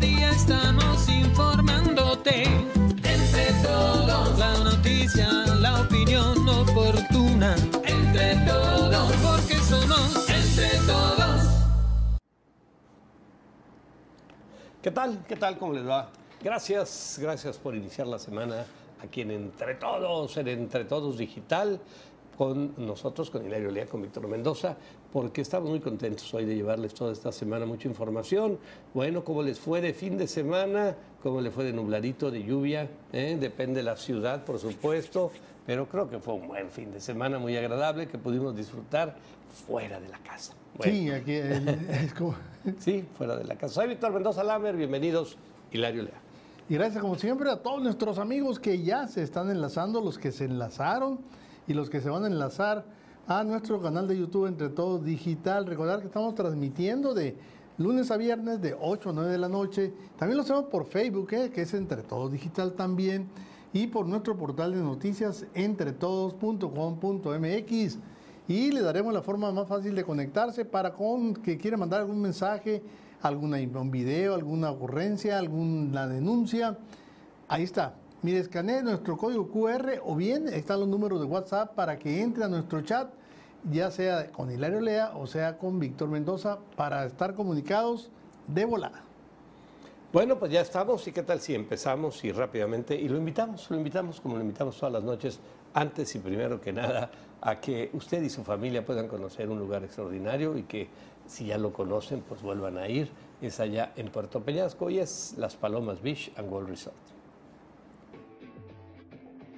Día estamos informándote. Entre todos. La noticia, la opinión oportuna. Entre todos. Porque somos entre todos. ¿Qué tal? ¿Qué tal? ¿Cómo les va? Gracias, gracias por iniciar la semana aquí en Entre Todos, en Entre Todos Digital, con nosotros, con Hilario Lea, con Víctor Mendoza, porque estamos muy contentos hoy de llevarles toda esta semana mucha información. Bueno, cómo les fue de fin de semana, cómo les fue de nubladito, de lluvia, ¿eh? depende de la ciudad, por supuesto, pero creo que fue un buen fin de semana, muy agradable, que pudimos disfrutar fuera de la casa. Bueno. Sí, aquí el- es como... Sí, fuera de la casa. Soy Víctor Mendoza Lamer, bienvenidos, Hilario Lea. Y gracias como siempre a todos nuestros amigos que ya se están enlazando, los que se enlazaron y los que se van a enlazar a nuestro canal de YouTube Entre Todos Digital. Recordar que estamos transmitiendo de lunes a viernes de 8 a 9 de la noche. También lo hacemos por Facebook, ¿eh? que es Entre Todos Digital también. Y por nuestro portal de noticias entretodos.com.mx. Y le daremos la forma más fácil de conectarse para con que quiera mandar algún mensaje, alguna, un video, alguna ocurrencia, alguna denuncia. Ahí está. Mire, escanee nuestro código QR o bien están los números de WhatsApp para que entre a nuestro chat, ya sea con Hilario Lea o sea con Víctor Mendoza, para estar comunicados de volada. Bueno, pues ya estamos. ¿Y qué tal si empezamos y rápidamente? Y lo invitamos, lo invitamos como lo invitamos todas las noches, antes y primero que nada, a que usted y su familia puedan conocer un lugar extraordinario y que si ya lo conocen, pues vuelvan a ir. Es allá en Puerto Peñasco y es Las Palomas Beach and World Resort.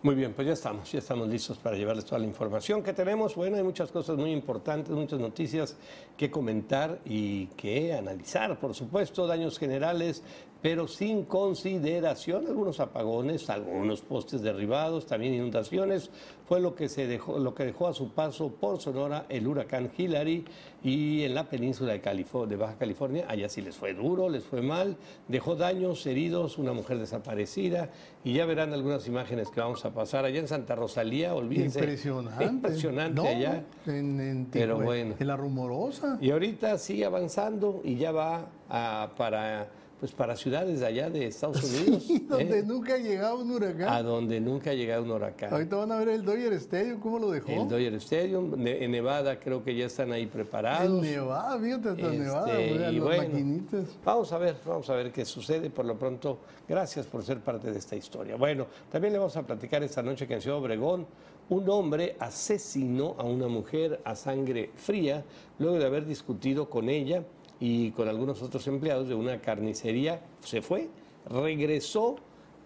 Muy bien, pues ya estamos, ya estamos listos para llevarles toda la información que tenemos. Bueno, hay muchas cosas muy importantes, muchas noticias que comentar y que analizar, por supuesto, daños generales, pero sin consideración. Algunos apagones, algunos postes derribados, también inundaciones. Fue lo que se dejó, lo que dejó a su paso por Sonora el huracán Hillary y en la península de, Califo- de Baja California, allá sí les fue duro, les fue mal, dejó daños, heridos, una mujer desaparecida y ya verán algunas imágenes que vamos a pasar allá en Santa Rosalía, olvídense. Impresionante. Impresionante No, allá. En, en Pero bueno. En la rumorosa. Y ahorita sigue avanzando y ya va a- para, pues para ciudades de allá de Estados Unidos. Y donde ¿eh? nunca ha llegado un huracán. A donde nunca ha llegado un huracán. Ahorita van a ver el Dodger Stadium, ¿cómo lo dejó? El Dodger Stadium, en Nevada creo que ya están ahí preparados. En Nevada, fíjate, hasta Este, Nevada, a y bueno, maquinitas. Vamos a ver, vamos a ver qué sucede. Por lo pronto, gracias por ser parte de esta historia. Bueno, también le vamos a platicar esta noche que en Ciudad Obregón un hombre asesinó a una mujer a sangre fría luego de haber discutido con ella y con algunos otros empleados de una carnicería. Se fue, regresó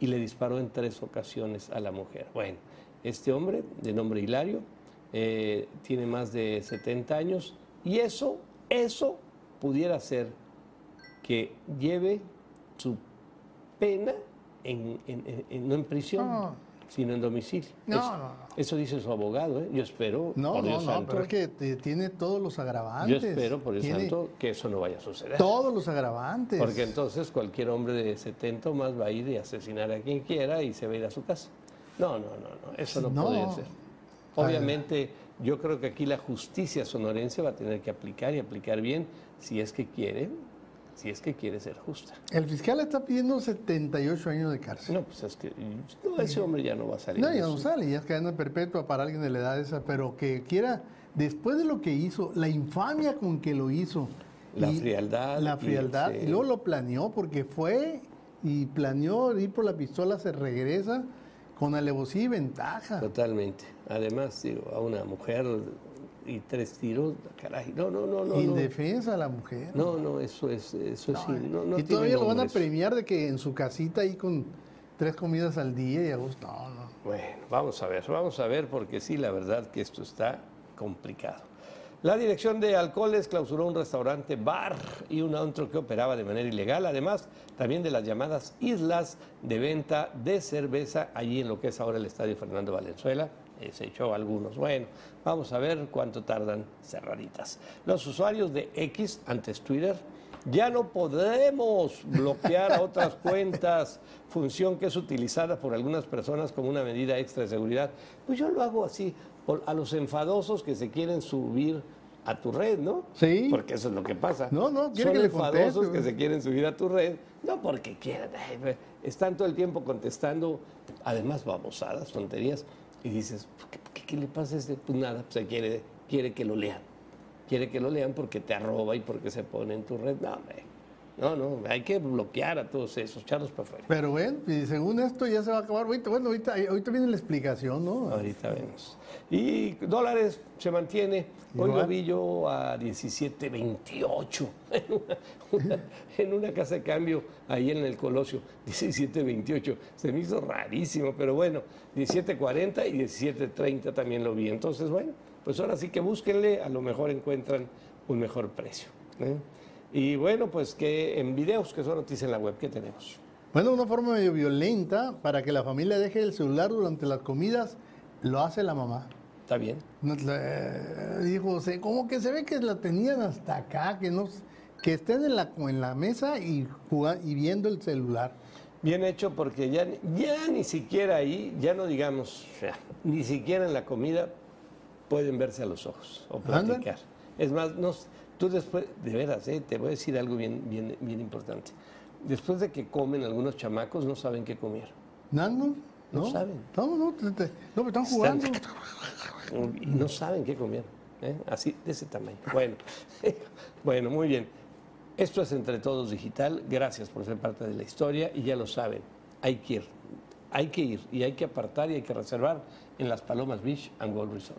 y le disparó en tres ocasiones a la mujer. Bueno, este hombre, de nombre Hilario, eh, tiene más de 70 años y eso, eso pudiera ser que lleve su pena en, en- no en prisión, No. Sino en domicilio. No, eso, no, no. eso dice su abogado, ¿eh? Yo espero, No, por no, Dios no, santo, pero es que tiene todos los yo agravantes. espero, por Dios santo, que eso no vaya a suceder. Todos los agravantes. Porque entonces cualquier hombre de 70 o más va a ir y asesinar a quien quiera y se va a ir a su casa. No, no, no, no eso no, No. podría ser. Obviamente, yo creo que aquí la justicia sonorense va a tener que aplicar y aplicar bien si es que quiere, si es que quiere ser justa. El fiscal está pidiendo 78 años de cárcel. No, pues es que no, ese hombre ya no va a salir. No, ya no sale, ya es cadena perpetua para alguien de la edad esa, pero que quiera, después de lo que hizo, la infamia con que lo hizo. La y frialdad La y frialdad. ese- Y, luego lo planeó porque fue y planeó ir por la pistola, se regresa con alevosía y ventaja. Totalmente. Además, digo, a una mujer y tres tiros, caray. No, no, no, no. no. Indefensa la mujer. No, no, eso es, eso es, No, sí, no, no y todavía lo van a premiar de que en su casita ahí con tres comidas al día y a gusto. No, no. Bueno, vamos a ver, vamos a ver, porque sí, la verdad que esto está complicado. La Dirección de Alcoholes clausuró un restaurante, bar y un antro que operaba de manera ilegal, además también de las llamadas islas de venta de cerveza allí en lo que es ahora el Estadio Fernando Valenzuela. Eh, se echó algunos. Bueno, vamos a ver cuánto tardan cerraditas. Los usuarios de X, antes Twitter, ya no podremos bloquear a otras cuentas, función que es utilizada por algunas personas como una medida extra de seguridad. Pues yo lo hago así, por, a los enfadosos que se quieren subir a tu red, ¿no? Sí. Porque eso es lo que pasa. No, no, quiere Son que enfadosos que se quieren subir a tu red, no porque quieran, están todo el tiempo contestando, además babosadas, tonterías, y dices, ¿qué, qué- le pasa a este? Pues nada, pues quiere, quiere que lo lean. Quiere que lo lean porque te arroba y porque se pone en tu red. No, hombre. No, no, hay que bloquear a todos esos, echarlos para afuera. Pero bueno, y según esto ya se va a acabar. Bueno, ahorita, ahorita viene la explicación, ¿no? Ahorita vemos. Y dólares se mantiene. Hoy Igual. lo vi yo a 17.28 en una, una- en una casa de cambio ahí en el Colosio. 17.28. Se me hizo rarísimo, pero bueno, 17.40 y 17.30 también lo vi. Entonces, bueno, pues ahora sí que búsquenle, a lo mejor encuentran un mejor precio. ¿eh? Y bueno, pues que en videos que son noticias en la web, ¿qué tenemos? Bueno, una forma medio violenta para que la familia deje el celular durante las comidas, lo hace la mamá. ¿Está bien? La- Dijo, como que se ve que la tenían hasta acá, que no, que estén en la, en la mesa y, juga- y viendo el celular. Bien hecho porque ya, ya ni siquiera ahí, ya no digamos, ni siquiera en la comida pueden verse a los ojos o platicar. Es más, no, tú después, de veras, eh, te voy a decir algo bien, bien, bien importante. Después de que comen algunos chamacos, no saben qué comer. ¿Nando? No saben. No, no, te- te- no, están jugando. Y no saben qué comer. ¿eh? Así, de ese tamaño. Bueno, bueno, muy bien. Esto es Entre Todos Digital. Gracias por ser parte de la historia y ya lo saben. Hay que ir. Hay que ir y hay que apartar y hay que reservar en las Palomas Beach and Gold Resort.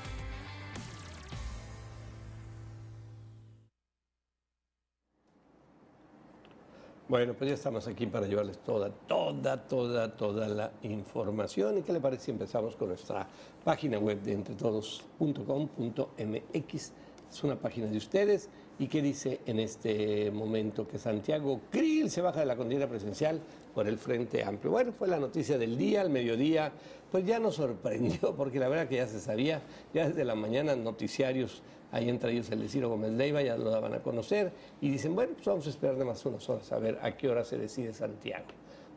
Bueno, pues ya estamos aquí para llevarles toda, toda, toda, toda la información. ¿Y qué le parece si empezamos con nuestra página web de entretodos.com.mx? Es una página de ustedes. ¿Y qué dice en este momento que Santiago Krill se baja de la contienda presidencial por el Frente Amplio? Bueno, fue la noticia del día, al mediodía, pues ya nos sorprendió, porque la verdad que ya se sabía, ya desde la mañana noticiarios Ahí entre ellos el de Ciro Gómez Leiva, ya lo daban a conocer. Y dicen, bueno, pues vamos a esperar de más unas horas a ver a qué hora se decide Santiago.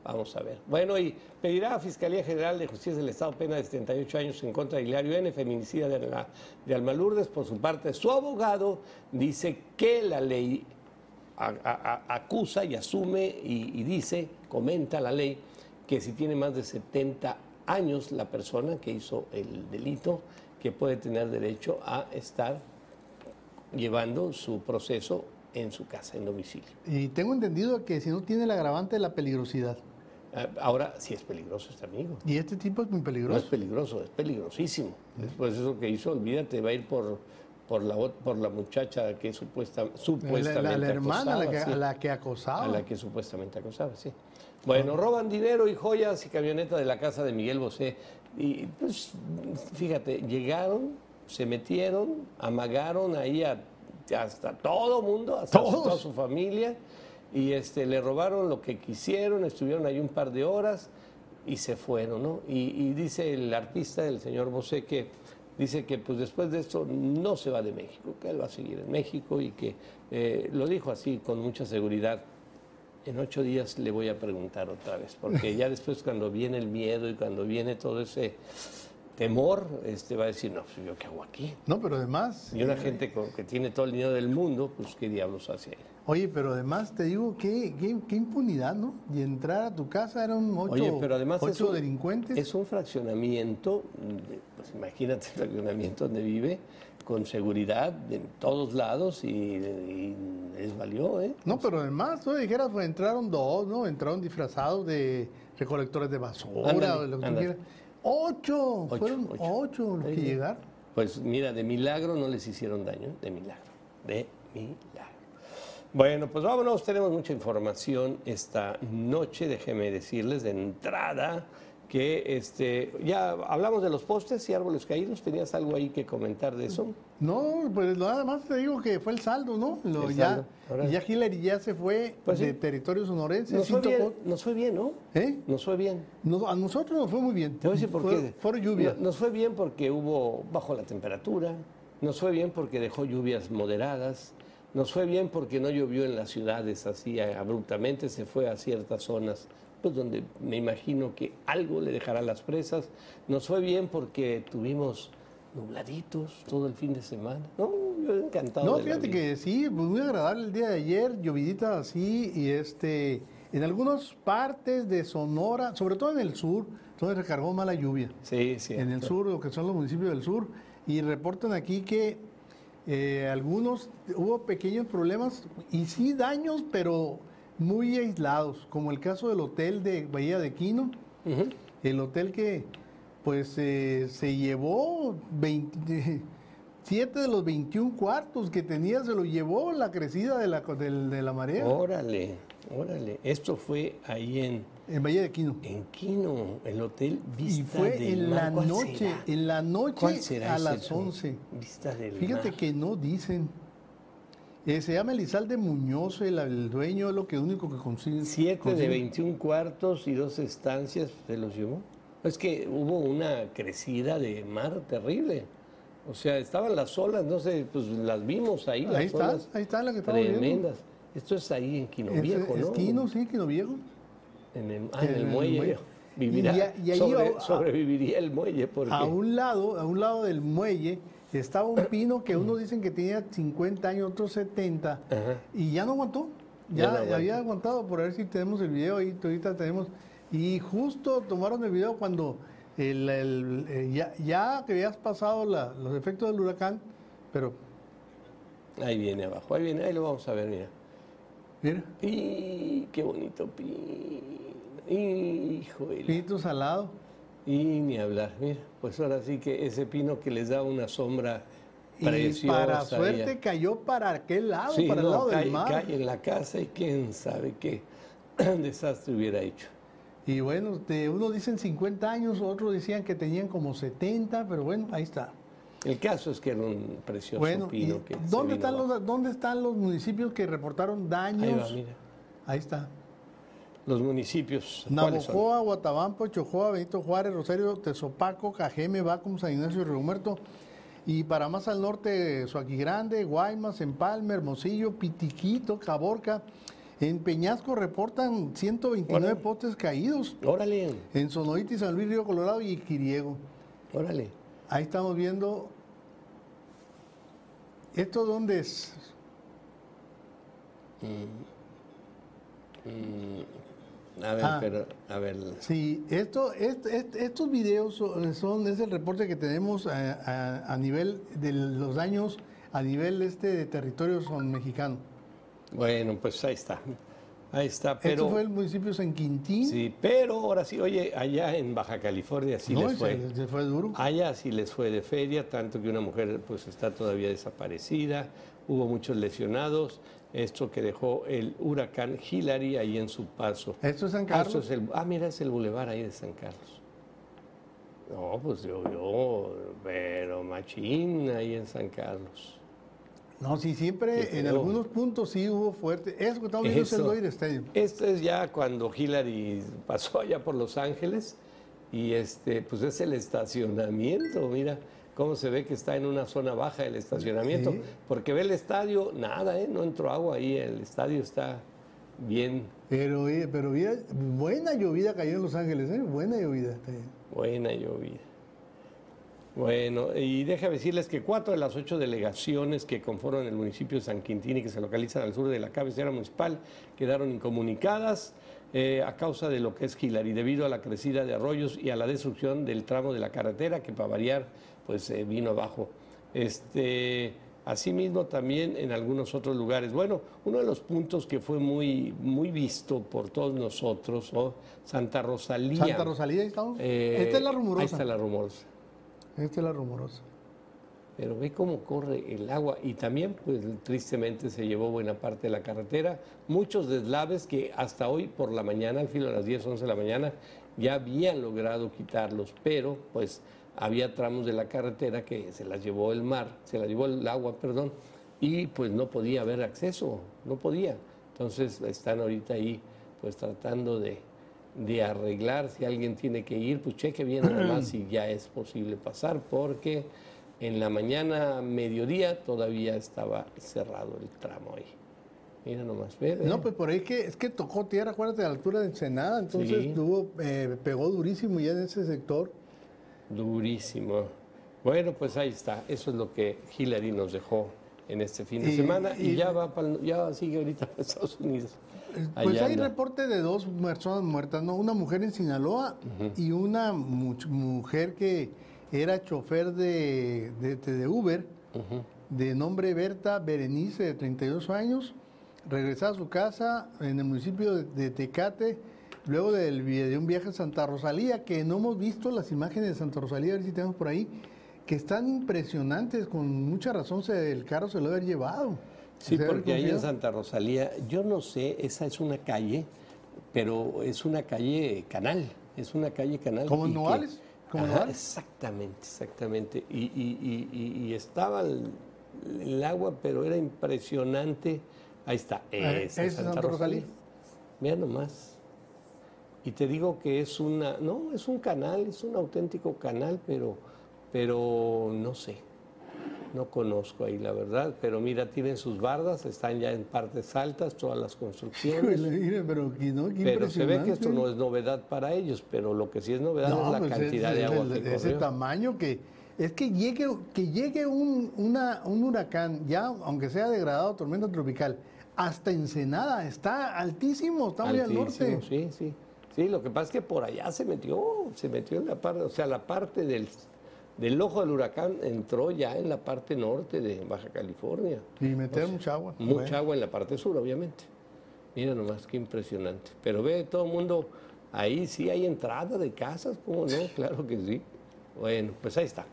Vamos a ver. Bueno, y pedirá a Fiscalía General de Justicia del Estado pena de 78 años en contra de Hilario N., feminicida de, la, de Alma Lourdes. Por su parte, su abogado dice que la ley acusa y asume y, y dice, comenta la ley, que si tiene más de 70 años la persona que hizo el delito, que puede tener derecho a estar llevando su proceso en su casa, en domicilio. Y tengo entendido que si no tiene el agravante de la peligrosidad. Ah, Ahora, sí es peligroso este amigo. Y este tipo es muy No es peligroso. peligroso, es peligrosísimo. Después de eso que hizo, olvídate, va a ir por, por, la, por la muchacha que supuesta, La, supuestamente la- la hermana a la, que, acosaba, sí. a la que acosaba. A la que supuestamente acosaba, sí. Bueno, roban dinero y joyas y camioneta de la casa de Miguel Bosé. Y pues, fíjate, llegaron, se metieron, amagaron ahí a- hasta todo mundo, hasta Todos. toda su familia, y este, le robaron lo que quisieron, estuvieron ahí un par de horas y se fueron, ¿no? Y, y dice el artista, el señor Bosé, que dice que pues después de esto no se va de México, que él va a seguir en México y que eh, lo dijo así con mucha seguridad. En ocho días le voy a preguntar otra vez, porque ya después cuando viene el miedo y cuando viene todo ese temor, este va a decir, no, pues yo qué hago aquí. No, pero además, Y una gente con- que tiene todo el dinero del mundo, pues qué diablos hace ahí. oye, pero además te digo, qué, qué, qué impunidad, ¿no? Y entrar a tu casa eran ocho, Oye, pero además es ocho un- delincuentes. Es un fraccionamiento, de- pues imagínate el fraccionamiento donde vive, con seguridad en todos lados y, y les valió, ¿eh? No, pero además, tú dijeras, pues, entraron dos, ¿no? Entraron disfrazados de recolectores de basura, Ándale, o lo que tú quieras. Ocho, Ocho, fueron ocho. ocho, los que llegaron. Pues mira, de milagro no les hicieron daño, de milagro, de milagro. Bueno, pues vámonos, tenemos mucha información esta noche, déjeme decirles de entrada que este, ya hablamos de los postes y árboles caídos, ¿tenías algo ahí que comentar de eso? No, pues nada más te digo que fue el saldo, ¿no? Lo, El ya, saldo, ya Hillary ya se fue Pues sí. de territorio sonorense. Nos sí fue, bien, tocó- nos fue bien, ¿no? ¿Eh? Nos fue bien. A nosotros nos fue muy bien. Te voy a decir por Fue- qué. Fueron lluvias. No- Nos fue bien porque hubo bajo la temperatura, nos fue bien porque dejó lluvias moderadas, nos fue bien porque no llovió en las ciudades así abruptamente, se fue a ciertas zonas pues donde me imagino que algo le dejará las presas. Nos fue bien porque tuvimos nubladitos todo el fin de semana. No, yo encantado. No, de fíjate que sí, pues muy agradable el día de ayer, llovidita así, y este, en algunas partes de Sonora, sobre todo en el sur, donde recargó mala lluvia. Sí, sí. en el sur, lo que son los municipios del sur, y reportan aquí que eh, algunos hubo pequeños problemas y sí daños, pero muy aislados, como el caso del hotel de Bahía de Quino, el hotel que pues eh, se llevó 20 siete de los 21 cuartos que tenía, se lo llevó la crecida de la, del- de la marea Órale, órale. Esto fue ahí en, en Bahía de Quino. en Quino, el hotel Vista Y fue del en Mar. la ¿Cuál noche, será? en la noche ¿Cuál será a ese las hotel? 11. Vista del Fíjate Mar. que no dicen. Eh, se llama Elizalde Muñoz, el, el dueño, es lo que único que consigue. Siete de consigue. 21 cuartos y dos estancias se los llevó. Es que hubo una crecida de mar terrible. O sea, estaban las olas, no sé, pues las vimos ahí, las Ahí está, olas ahí está la que viendo. tremendas. Esto es ahí en Quino Es- Viejo, es ¿no? Quino, sí, Quino Viejo. En el, ah, en En el el muelle. muelle. Vivirá, Y a- y ahí sobre- a- sobreviviría el muelle porque A un lado, a un lado del muelle, estaba un pino que unos dicen que tenía 50 años, otros 70, Ajá. y ya no aguantó. Ya Ya, no aguantó. había aguantado, por ver si tenemos el video ahí, ahorita tenemos. Y justo tomaron el video cuando el, el- eh, ya, ya que habías pasado la- los efectos del huracán, pero ahí viene abajo, ahí viene, ahí lo vamos a ver, mira. mira, Y qué bonito pino. Híjole. pinito salado. Y ni hablar, mira, pues ahora sí que ese pino que les da una sombra Y preciosa. para suerte cayó para aquel lado, Sí, para el lado cae, del mar. cae en la casa y quién sabe qué desastre hubiera hecho. Y bueno, de, unos dicen 50 años, otros decían que tenían como 70, pero bueno, ahí está. El caso es que era un precioso Bueno, ¿y pino que ¿dónde, están los, ¿dónde están los municipios que reportaron daños? Ahí va, mira. Ahí está. Los municipios. Navojoa, Guatabampo, Chojoa, Benito Juárez, Rosario, Tezopaco, Cajeme, Bacum, San Ignacio y Río Muerto. Y para más al norte, Grande, Guaymas, Empalme, Hermosillo, Pitiquito, Caborca. En Peñasco reportan 129 Órale. postes caídos. Órale, En Sonoiti, San Luis, Río Colorado y Quiriego. órale. Ahí estamos viendo. ¿Esto dónde es? A ver, Ah. pero, a ver. Sí, esto, est- est- estos videos son, son- es el reporte que tenemos a, a- a nivel de los daños a nivel este de territorio son mexicano. Bueno, pues ahí está. Ahí está, pero. Esto fue el municipio de San Quintín. Sí, pero ahora sí, oye, allá en Baja California sí no, les fue. se, fue duro. Allá sí les fue de feria, tanto que una mujer pues está todavía desaparecida, hubo muchos lesionados, esto que dejó el huracán Hillary ahí en su paso. Esto es San Ah, Carlos. es el- ah, mira, es el bulevar ahí de San Carlos. No, pues yo, yo, pero machín ahí en San Carlos. No, sí, siempre en algunos puntos sí hubo fuerte. Eso que estamos viendo es el. Dodger Stadium. Esto es ya cuando Hillary pasó allá por Los Ángeles y este, pues es el estacionamiento, mira cómo se ve que está en una zona baja el estacionamiento, Sí. porque ve el estadio, nada, ¿eh? no entró agua ahí, el estadio está bien, Pero, eh, pero mira, buena llovida cayó en Los Ángeles, ¿eh? Buena llovida. buena llovida. Bueno, y déjame decirles que cuatro de las ocho delegaciones que conforman el municipio de San Quintín y que se localizan al sur de la cabecera municipal quedaron incomunicadas eh, a causa de lo que es Hillary, debido a la crecida de arroyos y a la destrucción del tramo de la carretera que para variar pues eh, vino abajo Este, asimismo también en algunos otros lugares. Bueno, uno de los puntos que fue muy, muy visto por todos nosotros, ¿no? Santa Rosalía. Santa Rosalía, ahí estamos. Eh, Esta es la rumorosa. Ahí está la rumorosa. Esta es la rumorosa. Pero ve cómo corre el agua y también, pues tristemente se llevó buena parte de la carretera. Muchos deslaves que hasta hoy por la mañana, al filo de las 10, 11 de la mañana, ya habían logrado quitarlos, pero pues había tramos de la carretera que se las llevó el mar, se las llevó el agua, perdón, y pues no podía haber acceso, no podía. Entonces están ahorita ahí pues tratando de, de arreglar, si alguien tiene que ir, pues cheque bien además si ya es posible pasar, porque en la mañana, mediodía, todavía estaba cerrado el tramo ahí. Mira nomás, ve. No, pues por ahí que, es que tocó tierra, acuérdate, a la altura de Ensenada, entonces Sí. tuvo, eh, pegó durísimo ya en ese sector. Durísimo. Bueno, pues ahí está. Eso es lo que Hillary nos dejó en este fin de Y- semana y, y- ya va pa'l- ya sigue ahorita para Estados Unidos. Pues Allá hay anda. reporte de dos personas muertas, ¿no? Una mujer en Sinaloa y una mu- mujer que era chofer de, de, de Uber, de nombre Berta Berenice, de 32 años, regresaba a su casa en el municipio de, de Tecate, luego del, de un viaje a Santa Rosalía, que no hemos visto las imágenes de Santa Rosalía, a ver si tenemos por ahí, que están impresionantes, con mucha razón se, el carro se lo haber llevado. Sí, porque ahí en. Santa Rosalía, yo no sé, esa es una calle, pero es una calle canal, es una calle canal. ¿Como que- Nogales? ¿Como Ajá, Nogales? Exactamente, exactamente. Y, y- y- y- y estaba el, el agua, pero era impresionante. Ahí está, esa ¿esa es Santa Rosalía? Mira nomás. Y te digo que es una, no, es un canal, es un auténtico canal, pero, pero no sé, no conozco ahí la verdad, pero mira, tienen sus bardas, están ya en partes altas, todas las construcciones. Pero, no, Pero se ve que esto no es novedad para ellos, pero lo que sí es novedad No, es la pues, cantidad es- de agua el- que ese tamaño que es que llegue que llegue un, una- un huracán ya aunque sea degradado tormenta tropical hasta Ensenada está altísimo está muy al norte Sí, sí. Sí, lo que pasa es que por allá se metió, se metió en la parte, o sea, la parte del, del ojo del huracán entró ya en la parte norte de Baja California. y meter mucha agua Mucha Bueno. agua en la parte sur, obviamente. Mira nomás, qué impresionante. Pero ve todo el mundo, ahí sí hay entrada de casas, ¿cómo no? Claro que sí. Bueno, pues ahí está.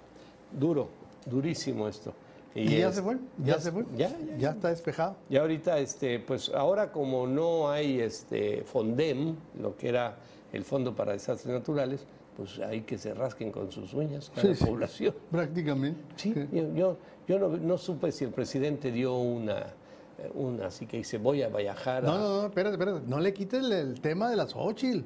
Duro, durísimo esto. y ya es- se fue ya, se fue Ya, ya, ya está despejado y ahorita, este, pues ahora como no hay este FONDEM, lo que era el Fondo para Desastres Naturales, pues hay que se rasquen con sus uñas a la Sí, sí. población. prácticamente Sí, yo, yo, yo no, no supe si el presidente dio una, eh, una así que dice voy a viajar a... no no no espérate espérate no le quites el, el tema de las Xochitl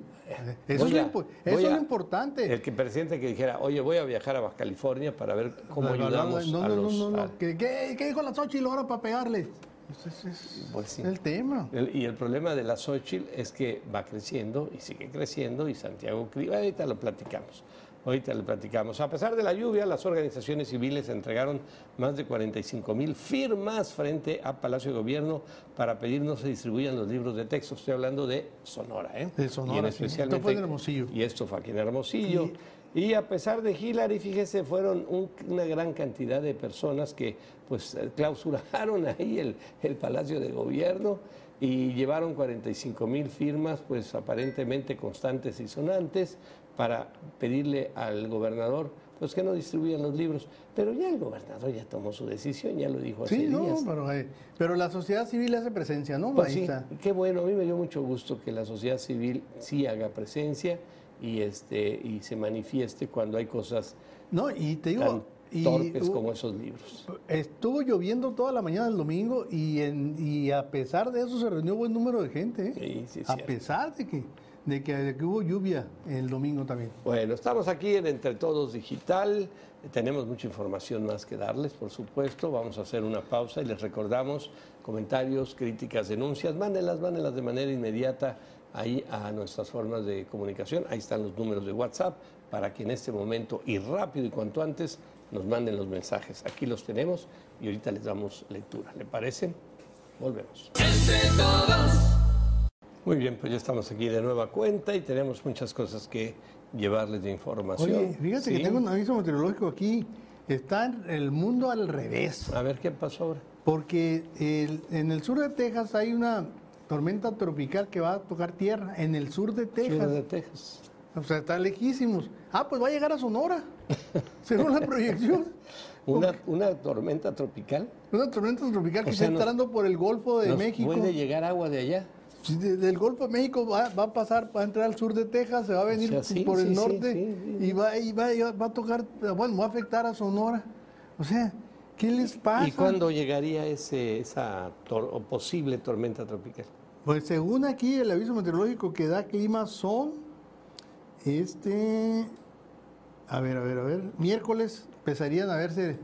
eso, Voy es, lo, a- impo- voy eso es lo a- importante El que presidente que dijera, oye, voy a viajar a Baja California para ver cómo No, no, ayudamos no, a no, los... no, no, a- no. ¿Qué, qué, qué dijo la Xochitl ahora para pegarle? Ese es, es Pues sí. el tema. El- y el problema de la Xochitl es que va creciendo y sigue creciendo y Santiago ahorita lo platicamos, ahorita lo platicamos. A pesar de la lluvia, las organizaciones civiles entregaron más de 45 mil firmas frente a Palacio de Gobierno para pedir no se distribuyan los libros de texto. Estoy hablando de Sonora, ¿eh? De Sonora, Y en especialmente, Esto fue en Hermosillo. Y esto fue aquí en Hermosillo. Y a pesar de Hillary, fíjese, fueron un- una gran cantidad de personas que pues eh, clausuraron ahí el, el Palacio de Gobierno y llevaron 45 mil firmas, pues aparentemente constantes y sonantes, para pedirle al gobernador pues que no distribuyan los libros. Pero ya el gobernador ya tomó su decisión, ya lo dijo hace Sí, no, días. pero, eh, pero la sociedad civil hace presencia, ¿no? Pues Ahí sí, está. qué bueno, a mí me dio mucho gusto que la sociedad civil sí haga presencia y, este, y se manifieste cuando hay cosas No, y te digo, y, torpes como esos libros. estuvo lloviendo toda la mañana del domingo y, en, y a pesar de eso se reunió buen número de gente, ¿eh? Sí, sí, a cierto. pesar de que, de que, de que hubo lluvia el domingo también. Bueno, estamos aquí en Entre Todos Digital. Tenemos mucha información más que darles, por supuesto. Vamos a hacer una pausa y les recordamos comentarios, críticas, denuncias. Mándenlas, mándenlas de manera inmediata ahí a nuestras formas de comunicación. Ahí están los números de WhatsApp para que en este momento y rápido y cuanto antes nos manden los mensajes. Aquí los tenemos y ahorita les damos lectura. ¿Le parece? Volvemos. Muy bien, pues ya estamos aquí de nueva cuenta y tenemos muchas cosas que llevarles de información. Oye, fíjate Sí. que tengo un aviso meteorológico aquí. está el mundo al revés. A ver qué pasó ahora. Porque el- en el sur de Texas hay una tormenta tropical que va a tocar tierra. En el sur de Texas. Sur de Texas. O sea, está lejísimos. Ah, pues va a llegar a Sonora. Según la proyección. Una, una tormenta tropical. Una tormenta tropical que O está sea, entrando por el Golfo de ¿Nos México. puede llegar agua de allá? De- del Golfo de México va, va a pasar, va a entrar al sur de Texas, se va a venir sea, sí, por sí, el norte sí. y, va, y va, y va a tocar, bueno, va a afectar a Sonora. O sea, ¿qué les pasa? ¿Y cuándo llegaría ese, esa tor- o posible tormenta tropical? Pues según aquí el aviso meteorológico que da clima son, este, a ver, a ver, a ver, miércoles empezarían a verse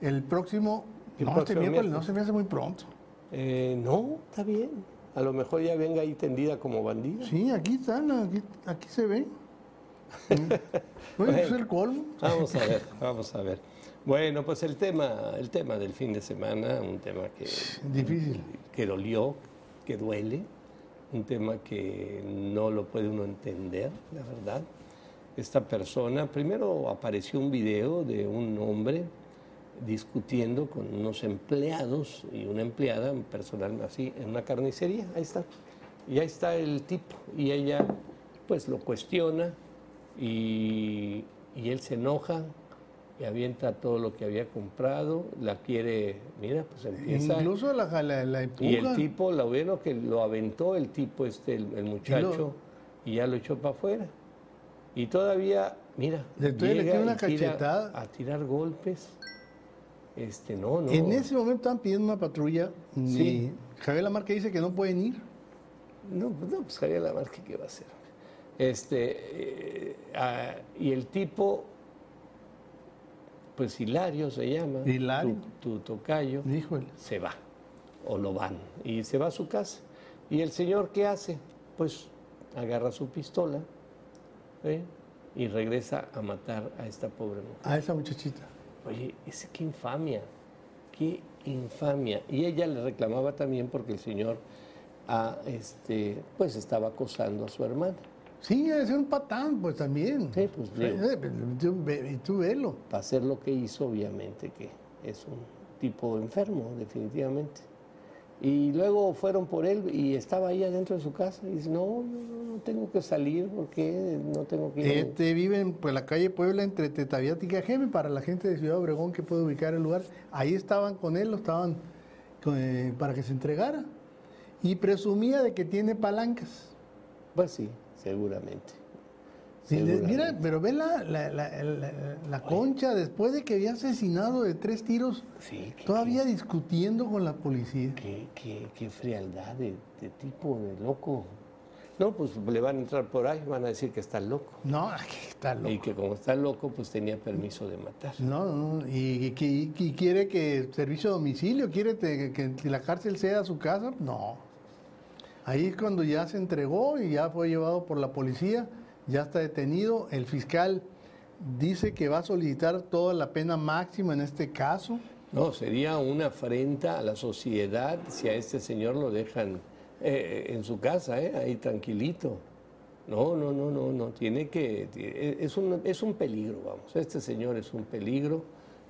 el próximo, El no, este miércoles no se me hace muy pronto. Eh, no, está bien. A lo mejor ya venga ahí tendida como bandida. Sí, aquí están, aquí, aquí se ve. Bueno, es el colmo. Vamos a ver, vamos a ver. Bueno, pues el tema, el tema del fin de semana, un tema que, Difícil. que dolió, que duele, un tema que no lo puede uno entender, la verdad. Esta persona, primero apareció un video de un hombre discutiendo con unos empleados y una empleada, personal así, en una carnicería, ahí está. Y ahí está el tipo, y ella pues lo cuestiona y él se enoja y avienta todo lo que había comprado, la quiere, mira, pues empieza... Incluso la, la, la Y el empuja. tipo, lo vieron que lo aventó el tipo, este, el, el muchacho, y, ya lo echó para afuera. Y todavía, mira, Le- todavía le llega tira una tira cachetada. a tirar golpes. Este, no, no. En ese momento están pidiendo una patrulla Sí. Javier Lamarque dice que no pueden ir. No, pues no, pues Javier Lamarque, ¿qué va a hacer? Este, eh, ah, y el tipo, pues Hilario se llama. Hilario. Tu, tu tocayo. Híjole. se va o lo van y se va a su casa. ¿Y el señor qué hace? Pues agarra su pistola ¿eh? y regresa a matar a esta pobre mujer. A esa muchachita. Oye, ese qué infamia, qué infamia. Y ella le reclamaba también porque el señor ah, este, pues estaba acosando a su hermana. Sí, es un patán, pues también. Sí, pues. Eh, ve- Y tú velo. Para hacer lo que hizo, obviamente que es un tipo enfermo, definitivamente. Y luego fueron por él y estaba ahí adentro de su casa y dice, no, no, no, no tengo que salir porque no tengo que ir. Este vive en pues, la calle Puebla entre Tetaviat y Cajeme, para la gente de Ciudad Obregón que puede ubicar el lugar. Ahí estaban con él, lo estaban con- eh, para que se entregara. Y presumía de que tiene palancas. Pues sí, seguramente. Y mira, pero ve la, la- la- la- la concha, después de que había asesinado de tres tiros, Sí, todavía discutiendo con la policía. Qué, qué- qué frialdad de, de tipo, de loco. No, pues le van a entrar por ahí, van a decir que está loco. No, que está loco. Y que como está loco, pues tenía permiso de matar. No, no, y, y que- y quiere que servicio a domicilio, quiere que la cárcel sea su casa, no. Ahí es cuando ya se entregó y ya fue llevado por la policía, ya está detenido. El fiscal dice que va a solicitar toda la pena máxima en este caso. No, sería una afrenta a la sociedad si a este señor lo dejan eh, en su casa, eh, ahí tranquilito. No, no, no, no, no, tiene que, tie- es un, es un peligro, vamos. Este señor es un peligro,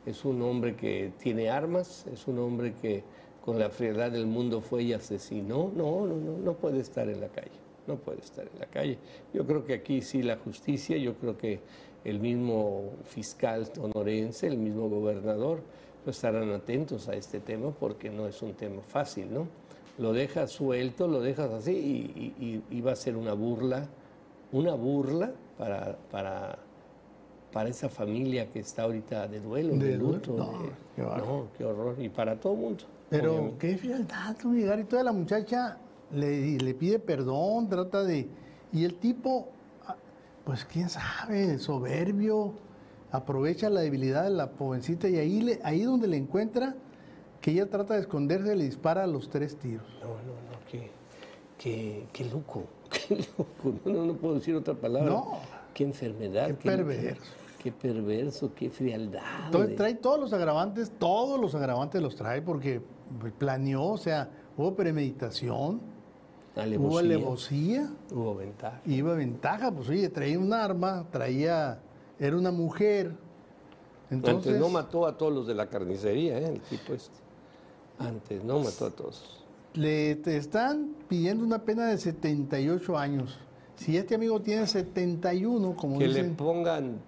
es un hombre que tiene armas, es un hombre que con la frialdad del mundo fue y asesinó. No, no, no, no puede estar en la calle, no puede estar en la calle. Yo creo que aquí sí la justicia, yo creo que el mismo fiscal honorense, el mismo gobernador, pues estarán atentos a este tema porque no es un tema fácil, ¿no? Lo dejas suelto, lo dejas así y, y- y- y va a ser una burla, una burla para, para, para esa familia que está ahorita de duelo, de, luto. no, de- qué no, qué horror. Y para todo el mundo. Pero obviamente. qué frialdad, no llegar y toda la muchacha le, le pide perdón, trata de... Y el tipo, ah, pues quién sabe, soberbio, aprovecha la debilidad de la jovencita y ahí, le, ahí donde le encuentra, que ella trata de esconderse, le dispara los tres tiros. No, no, no, qué, qué, qué loco, qué loco. No, no, no puedo decir otra palabra. No. Qué enfermedad. Qué perverso. Qué, perverso, qué frialdad. Entonces de- trae todos los agravantes, todos los agravantes los trae porque planeó, o sea, hubo premeditación, hubo alevosía, alevosía. Hubo ventaja. iba ventaja, pues oye, traía un arma, traía, era una mujer, Entonces, Antes no mató a todos los de la carnicería, ¿eh? el tipo este. Antes no mató a todos. le te están pidiendo una pena de 78 años. Si este amigo tiene 71, como Que le pongan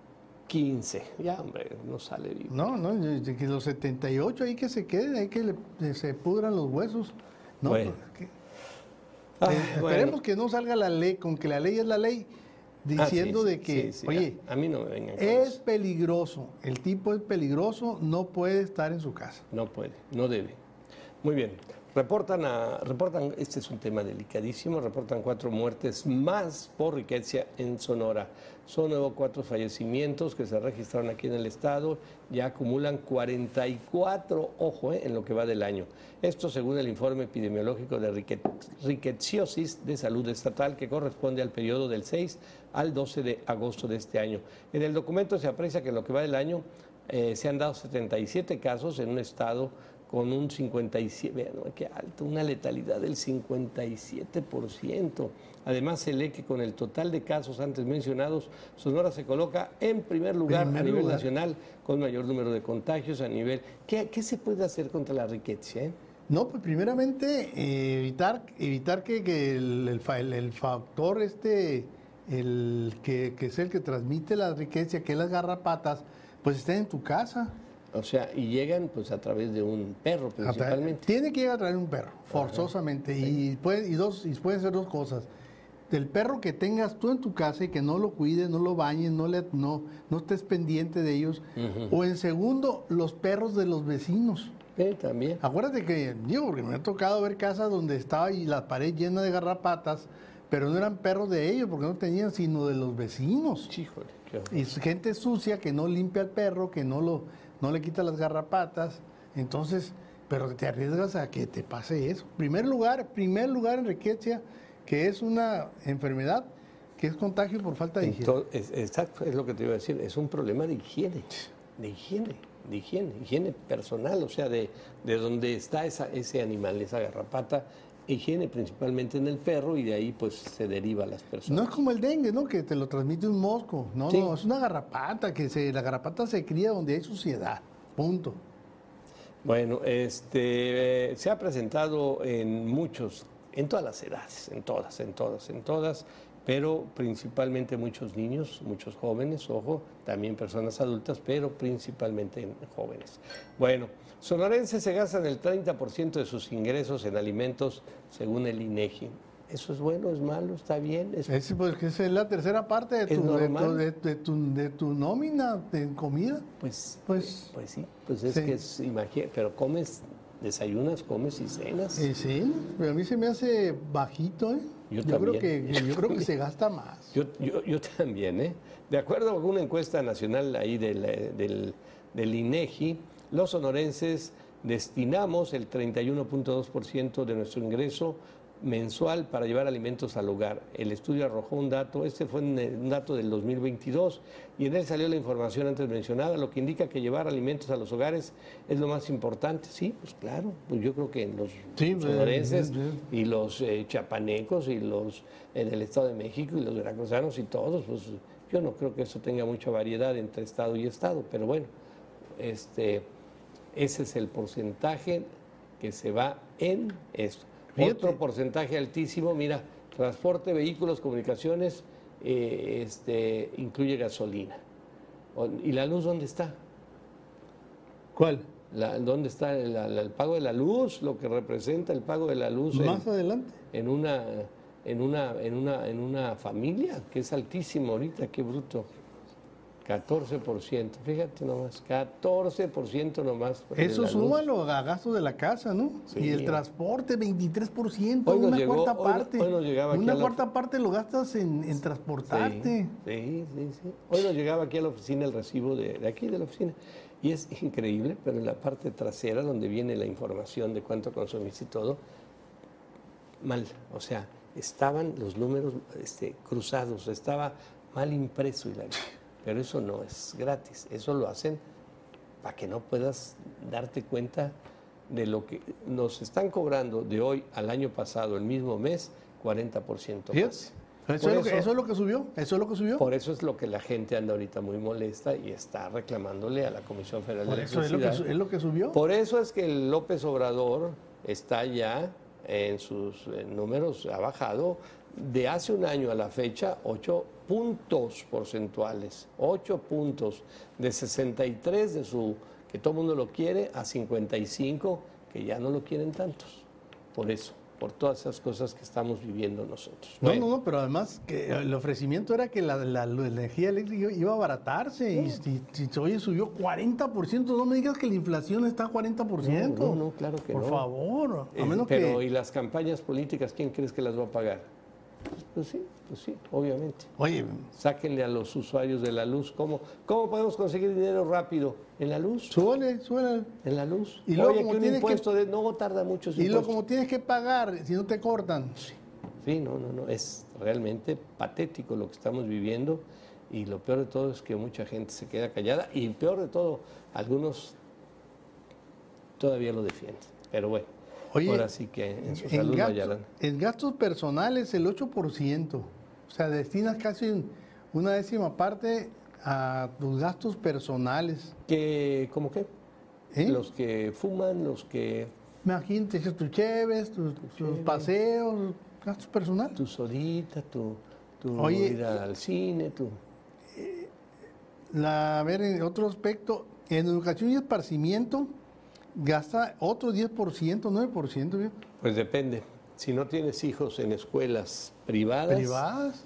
15. Ya, hombre, no sale vivo. no, no, que los 78 ahí que se queden, ahí que le- se pudran los huesos. No, Bueno. porque- Ah, Eh, bueno. Esperemos que no salga la ley, con que la ley es la ley, Ah, diciendo sí, de que, sí, sí. oye, a, a mí no me vengan es eso. peligroso, el tipo es peligroso, no puede estar en su casa. No puede, no debe. Muy bien. Reportan, a, reportan, este es un tema delicadísimo, reportan cuatro muertes más por riqueza en Sonora. Son nuevos cuatro fallecimientos que se registraron aquí en el estado, ya acumulan 44, ojo, eh, en lo que va del año. Esto según el informe epidemiológico de rique- riqueciosis de salud estatal que corresponde al periodo del 6 al 12 de agosto de este año. En el documento se aprecia que en lo que va del año eh, se han dado 77 casos en un estado con un 57, vean ¿no? qué alto, una letalidad del 57%. Además se lee que con el total de casos antes mencionados, Sonora se coloca en primer lugar Primer a nivel lugar. nacional con mayor número de contagios a nivel... ¿Qué, qué se puede hacer contra la riqueza? eh? No, pues primeramente eh, evitar, evitar que, que el, el fa- el- el factor este, el que, que es el que transmite la riqueza, que es las garrapatas, pues estén en tu casa. O sea, y llegan pues a través de un perro principalmente. Tiene que llegar a traer un perro, forzosamente. Y, puede- y, dos, y pueden ser dos cosas. Del perro que tengas tú en tu casa y que no lo cuides, no lo bañes, no, le, no, no estés pendiente de ellos. O en segundo, los perros de los vecinos. Eh, también. Acuérdate que, digo, porque me ha tocado ver casas donde estaba y la pared llena de garrapatas, pero no eran perros de ellos, porque no tenían sino de los vecinos. Híjole, qué. Y gente sucia que no limpia al perro, que no, lo, no le quita las garrapatas. Entonces, pero te arriesgas a que te pase eso. Primer lugar, primer lugar en riqueza, que es una enfermedad que es contagio por falta de higiene. Es- exacto, es lo que te iba a decir. Es un problema de higiene, de higiene, de higiene, higiene personal, o sea, de, de donde está esa, ese animal, esa garrapata, higiene principalmente en el perro y de ahí pues se deriva a las No personas. es como el dengue, ¿no? Que te lo transmite un mosco. No, Sí. no, es una garrapata, que se, la garrapata se cría donde hay suciedad. Punto. Bueno, este, eh, se ha presentado en muchos, en todas las edades, en todas, en todas, en todas, pero principalmente muchos niños, muchos jóvenes, ojo, también personas adultas, pero principalmente en jóvenes. Bueno, sonorenses se gastan el 30% de sus ingresos en alimentos según el INEGI. ¿Eso es bueno, es malo, está bien? ¿Es Es, pues, es la tercera parte de ¿Es tu, de, tu, de- de tu, de tu nómina de comida. Pues, Pues- pues sí, pues es sí. que es, imagina, pero comes, desayunas, comes y cenas. Eh, sí, pero a mí se me hace bajito, ¿eh? Yo creo también. que yo creo que se gasta más. Yo, yo, yo también, ¿eh? De acuerdo a una encuesta nacional ahí del, del, del INEGI, los sonorenses destinamos el 31.2% de nuestro ingreso mensual para llevar alimentos al hogar. El estudio arrojó un dato, este fue un, eh, dato del 2022, y en él salió la información antes mencionada, lo que indica que llevar alimentos a los hogares es lo más importante. Sí, pues claro, pues yo creo que en los Sí, pues, sonorenses y los eh, chapanecos y los eh, del Estado de México y los veracruzanos y todos, pues yo no creo que eso tenga mucha variedad entre Estado y Estado, pero bueno, este, ese es el porcentaje que se va en esto. Fíjate. Otro porcentaje altísimo, mira, transporte, vehículos, comunicaciones, eh, este, incluye gasolina. ¿Y la luz dónde está? ¿Cuál? La- ¿Dónde está la- el pago de la luz? Lo que representa el pago de la luz en- Más adelante. en una, en una, en una, en una familia, que es altísimo ahorita, qué bruto. 14%, fíjate nomás, 14% nomás. Eso la súmalo a gastos de la casa, ¿no? Sí. Y el transporte, 23%, Hoy una llegó- cuarta hoy parte. hoy nos llegaba aquí una la- cuarta parte lo gastas en, en transportarte. Sí, sí, sí. Hoy nos llegaba aquí a la oficina el recibo de, de aquí, de la oficina. Y es increíble, pero en la parte trasera, donde viene la información de cuánto consumiste y todo, mal. O sea, estaban los números este, cruzados, estaba mal impreso. Hilario. Pero eso no es gratis, eso lo hacen para que no puedas darte cuenta de lo que nos están cobrando de hoy al año pasado, el mismo mes, 40% Fíjate. más. Eso, es lo que, eso- es lo que subió, eso es lo que subió. Por eso es lo que la gente anda ahorita muy molesta y está reclamándole a la Comisión Federal Por de eso es lo, que, Electricidad. es lo que subió. Por eso es que el López Obrador está ya en sus números, ha bajado de hace un año a la fecha 8 puntos porcentuales, 8 puntos, de 63 de su, que todo el mundo lo quiere, a 55 que ya no lo quieren tantos. Por eso, por todas esas cosas que estamos viviendo nosotros. No, Bueno. no, no, pero además que el ofrecimiento era que la, la- la energía eléctrica iba a abaratarse y si, oye, subió 40%, no me digas que la inflación está a 40%. No, no, no, claro que Por no. favor, a Eh, menos pero que... ¿y las campañas políticas quién crees que las va a pagar? Pues, pues sí, pues sí, obviamente. Oye, Sáquenle a los usuarios de la luz. ¿Cómo, ¿Cómo podemos conseguir dinero rápido? ¿En la luz? súbele, súbele. ¿En la luz? Y luego Oye, como que un tienes que- impuesto de... No tarda mucho Y luego impuesto. como tienes que pagar, si no te cortan. Sí, no, no, no. Es realmente patético lo que estamos viviendo. Y lo peor de todo es que mucha gente se queda callada. Y peor de todo, algunos todavía lo defienden. Pero bueno, Oye, ahora sí que en su En, salud no gasto- hallarán. en gastos personales el 8%. O sea, destinas casi un- una décima parte a tus gastos personales. que ¿Cómo qué? ¿eh? Los que fuman, los que Imagínate, tus cheves, tus, tus cheve. paseos, gastos personales. tu solita, tu, tu Oye, ir al cine, tu... La, a ver, en otro aspecto, en educación y esparcimiento gasta otro 10%, 9%, ¿vio? Pues depende. Si no tienes hijos en escuelas privadas, privadas.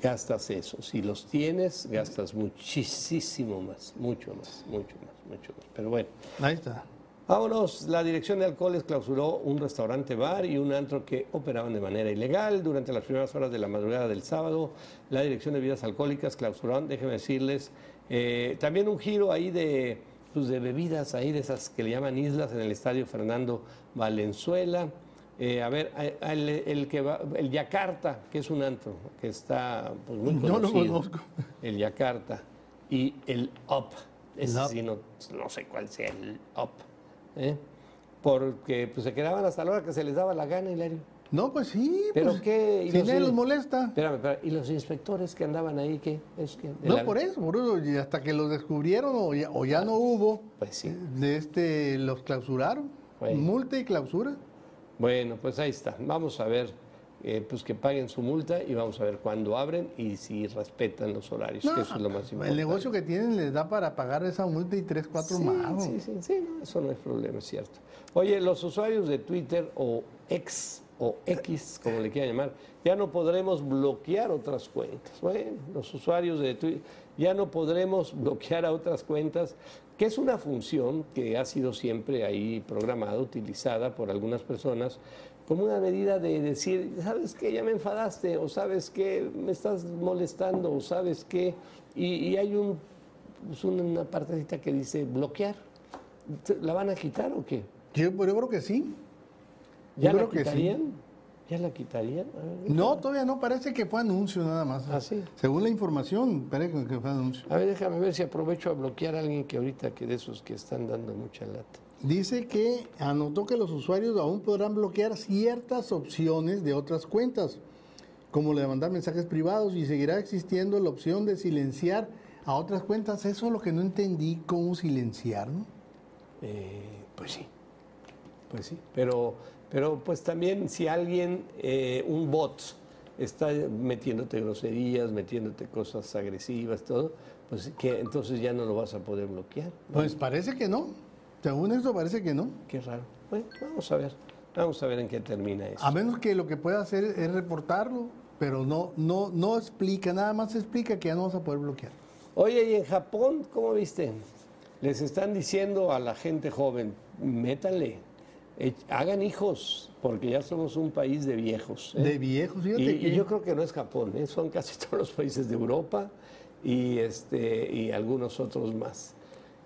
gastas eso. Si los tienes, gastas muchísimo más, mucho más, mucho más, mucho más. Pero bueno, Ahí está. Vámonos, la Dirección de Alcoholes clausuró un restaurante bar y un antro que operaban de manera ilegal. Durante las primeras horas de la madrugada del sábado, la Dirección de Bebidas Alcohólicas clausuraron, déjenme decirles, eh, también un giro ahí de, pues, de bebidas, ahí de esas que le llaman islas en el Estadio Fernando Valenzuela. Eh, a ver, a- el, el que va, el Yakarta, que es un antro, que está pues, muy No lo conocido. conozco. El Yakarta. Y el Up. Ese sí no, no sé cuál sea el Up. ¿eh? Porque pues, se quedaban hasta la hora que se les daba la gana, Hilario. No, pues sí. ¿Pero pues, qué? ¿Y Si nadie los molesta. Espérame, espérame, ¿y los inspectores que andaban ahí qué? Es que, No, la- por eso, por eso, y hasta que los descubrieron o ya, o ya no hubo, Pues sí. de este, los clausuraron. Bueno. Multa y clausura. Bueno, pues ahí está. Vamos a ver, eh, pues que paguen su multa y vamos a ver cuándo abren y si respetan los horarios, No, que eso es lo más importante. el negocio que tienen les da para pagar esa multa y tres, cuatro sí, más. Sí, sí, sí, no, eso no es problema, es cierto. Oye, los usuarios de Twitter o X o X, como le quieran llamar, ya no podremos bloquear otras cuentas. Los usuarios de Twitter ya no podremos bloquear a otras cuentas, que es una función que ha sido siempre ahí programada, utilizada por algunas personas como una medida de decir, ¿sabes qué? Ya me enfadaste, o ¿sabes qué? Me estás molestando, o ¿sabes qué? Y, y hay un, pues, una partecita que dice bloquear. ¿La van a quitar o qué? Yo, yo creo que sí. ¿Ya la sí. quitarían? ¿Ya la quitarían? Ver, No, todavía no, parece que fue anuncio nada más. Ah, sí. Según la información, parece que fue anuncio. A ver, déjame ver si aprovecho a bloquear a alguien que ahorita que de esos que están dando mucha lata. Dice que anotó que los usuarios aún podrán bloquear ciertas opciones de otras cuentas, como la de mandar mensajes privados, y seguirá existiendo la opción de silenciar a otras cuentas. Eso es lo que no entendí, cómo silenciar, ¿no? Eh, pues sí, pues sí. Pero, pero pues también si alguien, eh, un bot, está metiéndote groserías, metiéndote cosas agresivas, todo, pues que entonces ya no lo vas a poder bloquear. ¿no? Pues parece que no. Según esto parece que no. Qué raro. Bueno, vamos a ver. Vamos a ver en qué termina eso. A menos que lo que pueda hacer es reportarlo, pero no, no, no explica, nada más explica que ya no vas a poder bloquear. Oye, y en Japón, ¿cómo viste? Les están diciendo a la gente joven, métanle, eh, hagan hijos, porque ya somos un país de viejos. ¿eh? De viejos, fíjate Y, que... y yo creo que no es Japón, ¿eh? son casi todos los países de Europa y, este, y algunos otros más.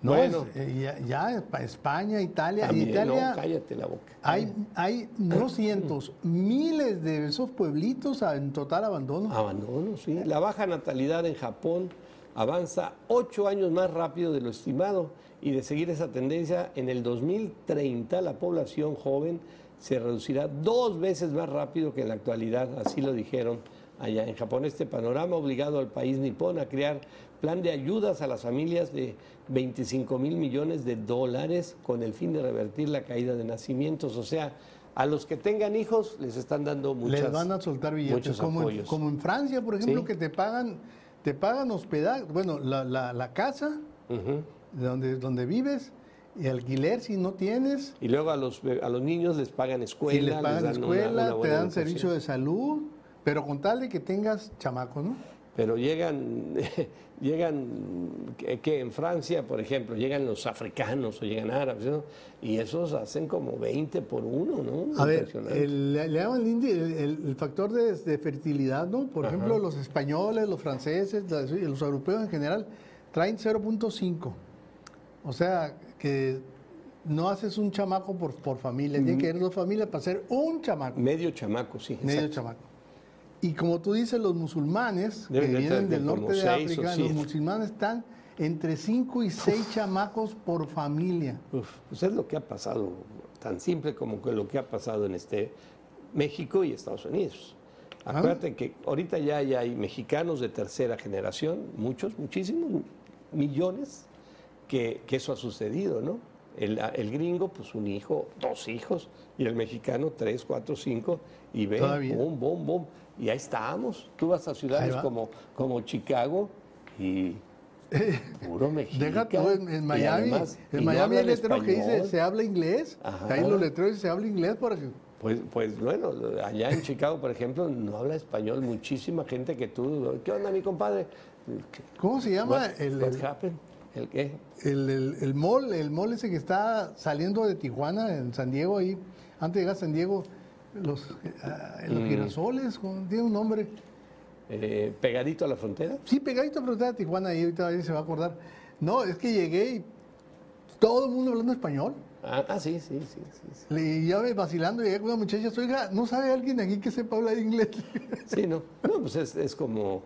No, bueno, es- ya, ya Espa- España, Italia, también, Italia no, cállate la boca. hay, hay no cientos, miles de esos pueblitos en total abandono. Abandono, sí. La baja natalidad en Japón avanza ocho años más rápido de lo estimado y de seguir esa tendencia, en el 2030 la población joven se reducirá dos veces más rápido que en la actualidad, así lo dijeron allá en Japón. Este panorama ha obligado al país nipón a crear plan de ayudas a las familias de 25 mil millones de dólares con el fin de revertir la caída de nacimientos. O sea, a los que tengan hijos les están dando muchas Les van a soltar billetes, muchos como en, como en Francia, por ejemplo, Sí. que te pagan, te pagan hospedaje, bueno, la, la- la casa donde, donde vives, y alquiler si no tienes, Y luego a los, a los niños les pagan escuela, y les pagan dan escuela, una te dan educación. servicio de salud, pero con tal de que tengas chamaco, ¿no? Pero llegan, llegan que, en Francia, por ejemplo, llegan los africanos o llegan árabes, ¿no? y esos hacen como 20 por uno, ¿no? A ver, el- le llaman el, el- factor de, de fertilidad, ¿no? Por ejemplo, los españoles, los franceses, los europeos en general, traen 0.5. O sea, que no haces un chamaco por, por familia, tiene que haber dos familias para hacer un chamaco, Medio chamaco, sí. medio exacto. chamaco. Y como tú dices, los musulmanes, Deben que vienen del norte de seis África, los musulmanes están entre 5 y 6 chamacos por familia. Uf, pues es lo que ha pasado, tan simple como que lo que ha pasado en este México y Estados Unidos. Ah. Acuérdate que ahorita ya, ya hay mexicanos de tercera generación, muchos, muchísimos, millones, que, que eso ha sucedido, ¿no? El, el gringo, pues un hijo, dos hijos, y el mexicano, tres, cuatro, cinco, y ve, Todavía. bom, bom, bom, y ahí estamos. Tú vas a ciudades va. como, como Chicago y puro mexicano. Deja tú, en, en y Miami, además- y en no Miami hay hablan letreros que dice se habla inglés. Ajá. Ahí los letreros dice se habla inglés para que Pues, pues bueno, allá en Chicago, por ejemplo, no habla español muchísima gente que tú. ¿Qué onda, mi compadre? ¿Cómo se llama? What- el, what el, happened? ¿El qué? el, el- el mall, el mall ese que está saliendo de Tijuana, en San Diego, ahí, antes de llegar a San Diego, los, los Mm. girasoles, tiene un nombre. Eh, ¿Pegadito a la frontera? Sí, pegadito a la frontera de Tijuana, ahí ahorita se va a acordar. No, es que llegué y todo el mundo hablando español. Ah, ah, sí, sí, sí. sí, Y ya vacilando, llegué con una muchacha, oiga, ¿no sabe alguien aquí que sepa hablar inglés? Sí, no. No, pues es, es como.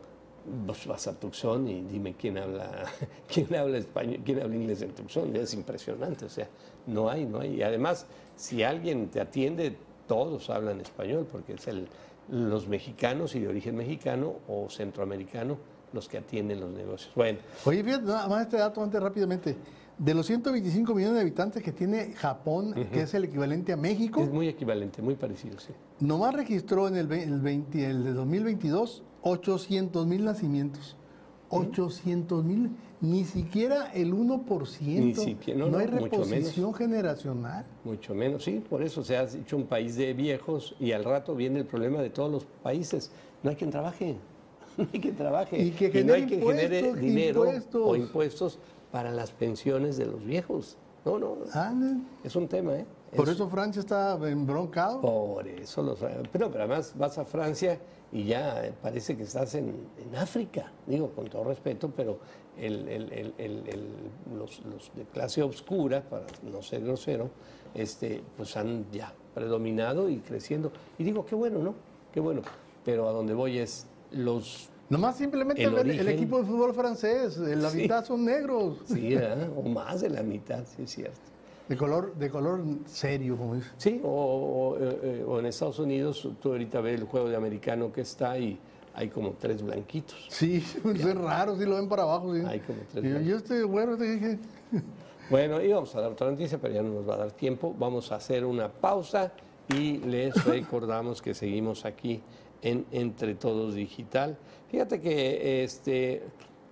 Pues vas a Tucson y dime quién habla, quién habla español, quién habla inglés en Tucson. Es impresionante. O sea, no hay, no hay. Y además, si alguien te atiende, todos hablan español, porque es el, los mexicanos y de origen mexicano o centroamericano los que atienden los negocios. Bueno, Oye, fíjate, nada más este dato antes rápidamente. De los 125 millones de habitantes que tiene Japón, que es el equivalente a México, es muy equivalente, muy parecido, sí. nomás registró en el, el 20, el de 2022 800 mil nacimientos. 800 mil, ni siquiera el 1%. Ni siquiera, no, no, hay mucho reposición generacional. Mucho menos, sí, por eso se ha hecho un país de viejos y al rato viene el problema de todos los países. No hay quien trabaje, no hay quien trabaje. Y que no hay quien genere dinero impuestos. o impuestos para las pensiones de los viejos. No, no, es un tema, ¿eh? Por Es- eso Francia está embroncado. Por eso los... Pero, pero además vas a Francia y ya eh, parece que estás en, en África, digo con todo respeto, pero el- el- el- los, los de clase oscura, para no ser grosero, este, pues han ya predominado y creciendo. Y digo, qué bueno, ¿no? Qué bueno. Pero a donde voy es los... Nomás simplemente El equipo de fútbol francés, la Sí. mitad son negros, Sí, o más de la mitad, sí es cierto. De color, de color serio, como dice. Sí, o, o, eh, o en Estados Unidos, tú ahorita ves el juego de americano que está y hay como tres blanquitos. Sí, es raro, sí lo ven para abajo. Sí. Hay como tres yo, yo estoy bueno, te dije. Bueno, íbamos a dar otra noticia, pero ya no nos va a dar tiempo. Vamos a hacer una pausa y les recordamos que seguimos aquí en Entre Todos Digital. Fíjate que este,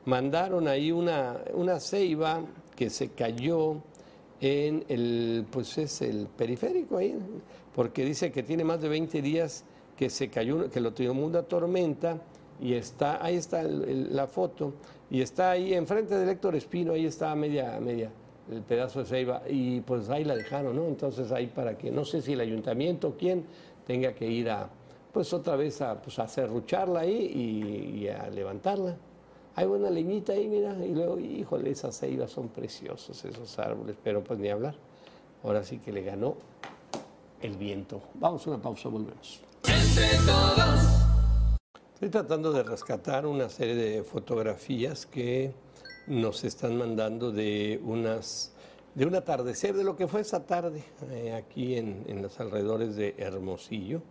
mandaron ahí una, una ceiba que se cayó en el, pues es el periférico ahí, porque dice que tiene más de 20 días que se cayó, que lo tomó una tormenta y está, ahí está el- el- la foto, y está ahí enfrente del Héctor Espino, ahí está media, media, el pedazo de ceiba, y pues ahí la dejaron, ¿no? Entonces ahí para que, no sé si el ayuntamiento o quién tenga que ir a, pues otra vez a, pues a cerrucharla ahí y a levantarla. Hay una leñita ahí, mira, y luego, híjole, esas ceibas son preciosos, esos árboles, pero pues ni hablar. Ahora sí que le ganó el viento. Vamos a una pausa, volvemos. Estoy tratando de rescatar una serie de fotografías que nos están mandando de unas de un atardecer de lo que fue esa tarde eh, aquí en, en los alrededores de Hermosillo.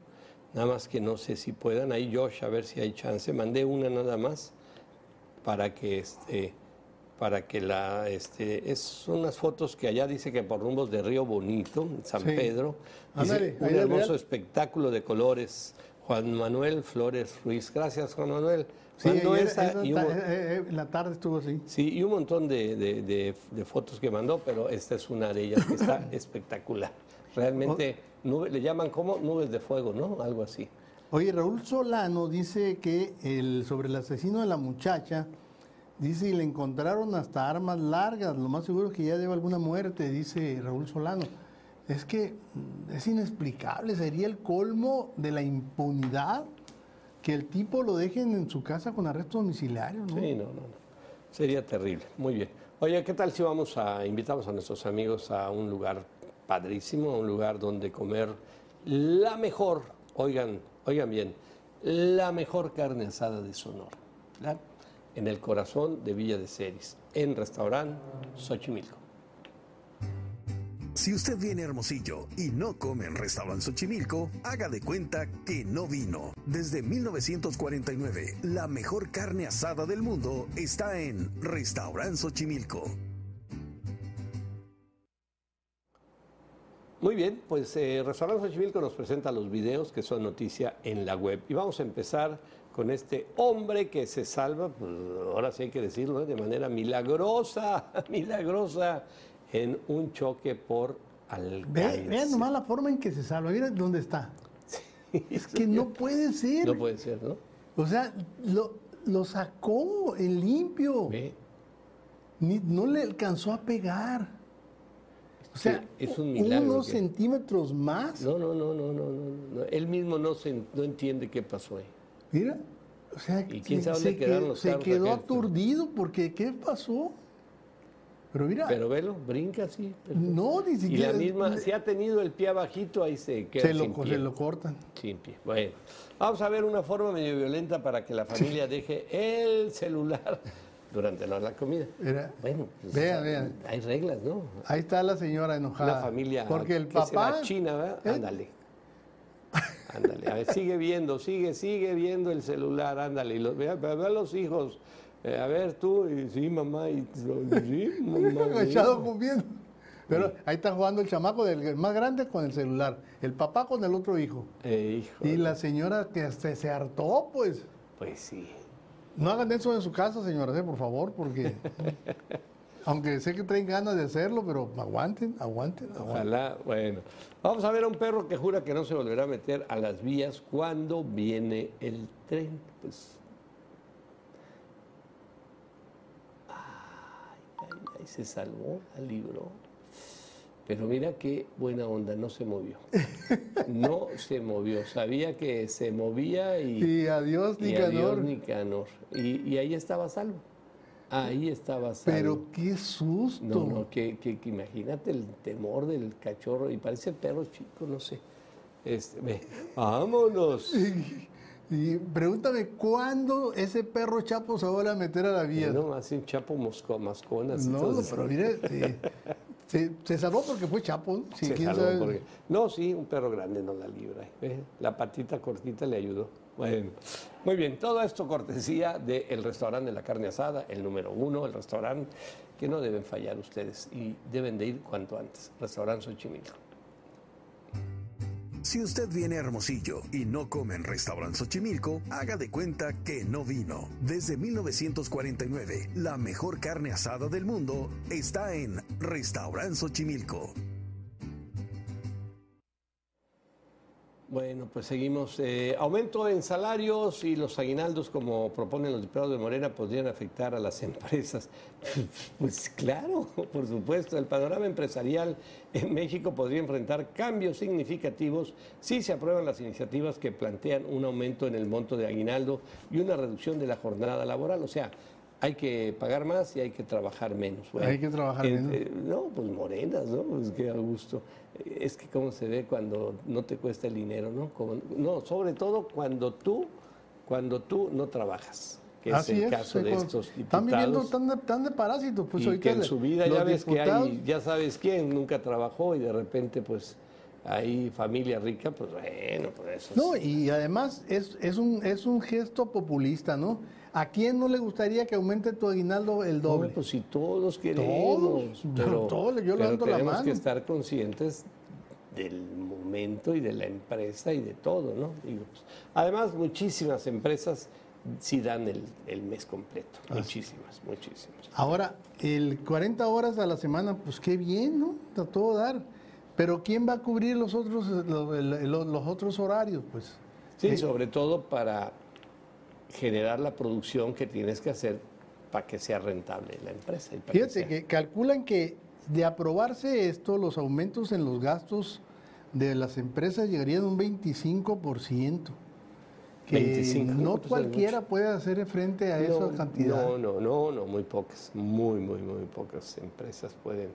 Nada más que no sé si puedan. Ahí Josh, a ver si hay chance. Mandé una nada más para que este para que la este es unas fotos que allá dice que por rumbos de Río Bonito, San Sí. Pedro, un hermoso espectáculo de colores. Juan Manuel Flores Ruiz. Gracias, Juan Manuel. Sí, ayer- esa y un eh, eh, la tarde estuvo así. Sí, y un montón de, de- de- de fotos que mandó, pero esta es una de ellas que está espectacular. Realmente, nube- le llaman como nubes de fuego, ¿no? Algo así. Oye, Raúl Solano dice que sobre el asesino de la muchacha, dice y le encontraron hasta armas largas, lo más seguro es que ya lleva alguna muerte, dice Raúl Solano. Es que mm, es inexplicable, sería el colmo de la impunidad que el tipo lo dejen en su casa con arresto domiciliario, ¿no? Sí, no, no, no. Sería terrible. Muy bien. Oye, ¿qué tal si vamos a invitamos a nuestros amigos a un lugar padrísimo, a un lugar donde comer la mejor, oigan, oigan bien, la mejor carne asada de Sonora, ¿verdad? En el corazón de Villa de Ceris, en restaurante Xochimilco. Si usted viene Hermosillo y no come en Restaurant Xochimilco, haga de cuenta que no vino. Desde 1949, la mejor carne asada del mundo está en Restaurant Xochimilco. Muy bien, pues eh, Restaurante Xochimilco nos presenta los videos que son noticia en la web. Y vamos a empezar con este hombre que se salva, pues, ahora sí hay que decirlo, ¿eh? de manera milagrosa, milagrosa, en un choque por Ve- alcalde. vean nomás la forma en que se salva, mira dónde está. Es que no puede ser. No puede ser, ¿no? O sea, lo, lo sacó en limpio. Ve, Ni- no le alcanzó a pegar. O sea, es un milagro unos que- centímetros más. No, no, no, no, no, no. Él mismo no, se, no entiende qué pasó ahí. Mira, o sea, ¿Y quién sabe se, quedaron los se quedó aturdido porque ¿qué pasó? Pero mira, Pero velo, brinca así. no, ni Y siquiera. la misma, si ha tenido el pie abajito, ahí se queda se, lo, sin co- pie. se lo cortan. Sin pie. Bueno, vamos a ver una forma medio violenta para que la familia deje el celular durante la, la comida. Bueno, pues, Vean, vean. hay reglas, ¿no? ahí está la señora enojada. Una familia Porque el papá. china, ¿verdad? ¿Eh? Ándale. Ándale, a ver, sigue viendo, sigue, sigue viendo el celular, ándale, y los, ve, ve- ve a los hijos, eh, a ver tú, y sí, mamá, y sí, mamá. agachado comiendo. Pero ahí está jugando el chamaco del el más grande con el celular, el papá con el otro hijo. Eh, hijo, Y la señora que se, se hartó, pues. pues sí. No hagan eso en su casa, señoras, eh, por favor, porque. aunque sé que traen ganas de hacerlo, pero aguanten, aguanten, aguanten. Ojalá, bueno. Vamos a ver a un perro que jura que no se volverá a meter a las vías cuando viene el tren. Pues. Ay, ay, ay, se salvó, la libró. Pero mira qué buena onda, no se movió. No se movió. Sabía que se movía y. Y adiós, y adiós, Nicanor. Y, y ahí estaba salvo. Ahí estaba salvo. Pero qué susto. No, no, que, que- que imagínate el temor del cachorro y parece perro chico, no sé. Este, vámonos. Y pregúntame cuándo ese perro chapo se vuelve a meter a la vía. No, hace un chapo mosco, mascón, así. No, pero mire, eh, se, se salvó porque fue chapo. ¿no? Sí, se quién salvó sabe. porque- No, sí, un perro grande no la libra. ¿eh? La patita cortita le ayudó. Bueno, muy bien, todo esto cortesía del restaurante de la carne asada, el número uno, el restaurante que no deben fallar ustedes y deben de ir cuanto antes. Restaurante Xochimilco. Si usted viene a Hermosillo y no come en Restaurant Xochimilco, haga de cuenta que no vino. Desde 1949, la mejor carne asada del mundo está en Restaurant Xochimilco. Bueno, pues seguimos. Eh, aumento en salarios y los aguinaldos, como proponen los diputados de Morena, podrían afectar a las empresas. Pues claro, por supuesto, el panorama empresarial en México podría enfrentar cambios significativos si se aprueban las iniciativas que plantean un aumento en el monto de aguinaldo y una reducción de la jornada laboral. O sea, hay que pagar más y hay que trabajar menos. Hay que trabajar menos. eh, no, pues morenas, ¿no? Pues qué a gusto. Eh, Es que cómo se ve cuando no te cuesta el dinero, ¿no? Como- no, sobre todo cuando tú, cuando tú no trabajas, que Así es el es. caso de estos Están viviendo diputados. tan de, tan de parásitos. Pues y ahorita que en le- su vida ya ves que diputados- hay, ya sabes quién nunca trabajó y de repente pues hay familia rica, pues bueno, pues eso No, y además es, es, un, es un gesto populista, ¿no? ¿A quién no le gustaría que aumente tu aguinaldo el doble? No, pues si todos queremos, Todos, pero, todos, yo pero levanto la tenemos mano. que estar conscientes del momento y de la empresa y de todo, ¿no? Pues, además, muchísimas empresas sí dan el, el mes completo, muchísimas, muchísimas. Ahora, el 40 horas a la semana, pues qué bien, ¿no? A todo dar. Pero ¿quién va a cubrir los otros, los, otros horarios? Pues Sí, sobre todo para generar la producción que tienes que hacer para que sea rentable la empresa. y Fíjate que calculan que de aprobarse esto, los aumentos en los gastos de las empresas llegarían a un 25%. Que 25, no cualquiera puede hacer frente a esa no, cantidad. No, no, no, no, muy pocas, muy, muy, muy pocas empresas pueden,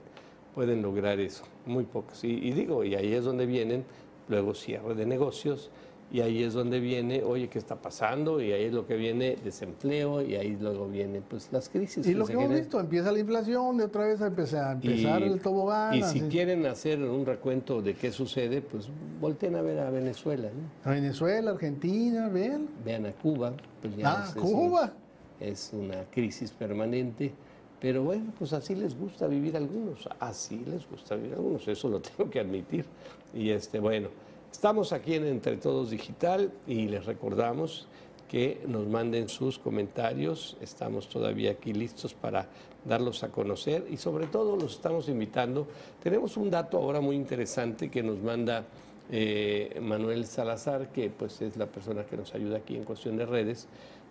pueden lograr eso, muy pocas. Y, y digo, y ahí es donde vienen luego cierre de negocios, y ahí es donde viene, oye, ¿qué está pasando? Y ahí es lo que viene desempleo, y ahí luego viene pues las crisis. Y lo que hemos generan. visto, empieza la inflación, de otra vez a empezar, a empezar Y- el tobogán. Y si así. quieren hacer un recuento de qué sucede, pues volteen a ver a Venezuela, ¿no? A Venezuela, Argentina, vean. Vean a Cuba. Pues ya Ah, es- es Cuba. un- es una crisis permanente. Pero bueno, pues así les gusta vivir algunos, así les gusta vivir algunos, eso lo tengo que admitir. Y este, bueno, estamos aquí en Entre Todos Digital y les recordamos que nos manden sus comentarios, estamos todavía aquí listos para darlos a conocer y sobre todo los estamos invitando. Tenemos un dato ahora muy interesante que nos manda eh, Manuel Salazar, que pues es la persona que nos ayuda aquí en cuestión de redes,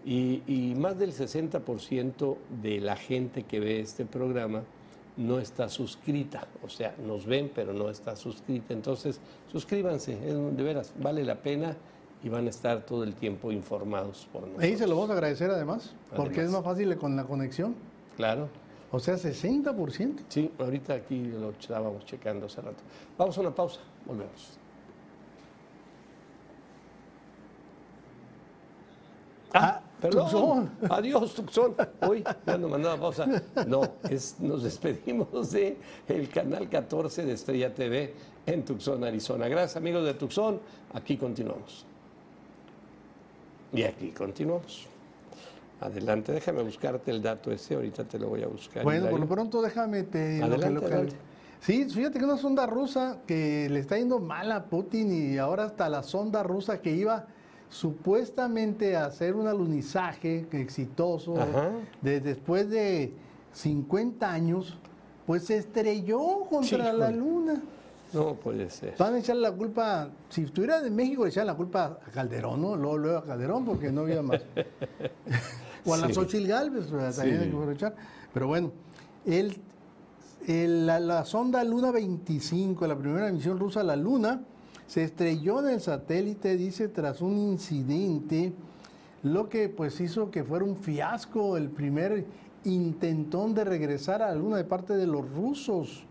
y, y más del 60% de la gente que ve este programa no está suscrita, o sea, nos ven pero no está suscrita. Entonces, suscríbanse, es- de veras, vale la pena y van a estar todo el tiempo informados por nosotros. Ahí se lo vamos a agradecer además, porque es Además. más fácil con la conexión. Claro. O sea, 60%. Sí, ahorita aquí lo estábamos checando hace rato. Vamos a una pausa, volvemos. Ah, Perdón. Adiós, Tucson. Uy, ya nos mandaba pausa. No, es, nos despedimos de el canal 14 de Estrella TV en Tucson, Arizona. Gracias, amigos de Tucson. Aquí continuamos. Y aquí continuamos. Adelante, déjame buscarte el dato ese, ahorita te lo voy a buscar. Bueno, por lo pronto déjame te... Adelante, lo adelante. Sí, fíjate que una sonda rusa que le está yendo mal a Putin y ahora hasta la sonda rusa que iba supuestamente hacer un alunizaje exitoso de- después de 50 años, pues se estrelló contra Sí, la luna. No puede ser. Van a echarle la culpa, si estuviera en México le echaran la culpa a Calderón, ¿no? Luego, luego a Calderón porque no había más. o a la Sí. Xochitl Galvez, también Sí. hay que aprovechar. Pero bueno, el, el- la, la sonda Luna 25, la primera misión rusa a la Luna, se estrelló en el satélite, dice, tras un incidente, lo que pues hizo que fuera un fiasco el primer intentón de regresar a la Luna de parte de los rusos.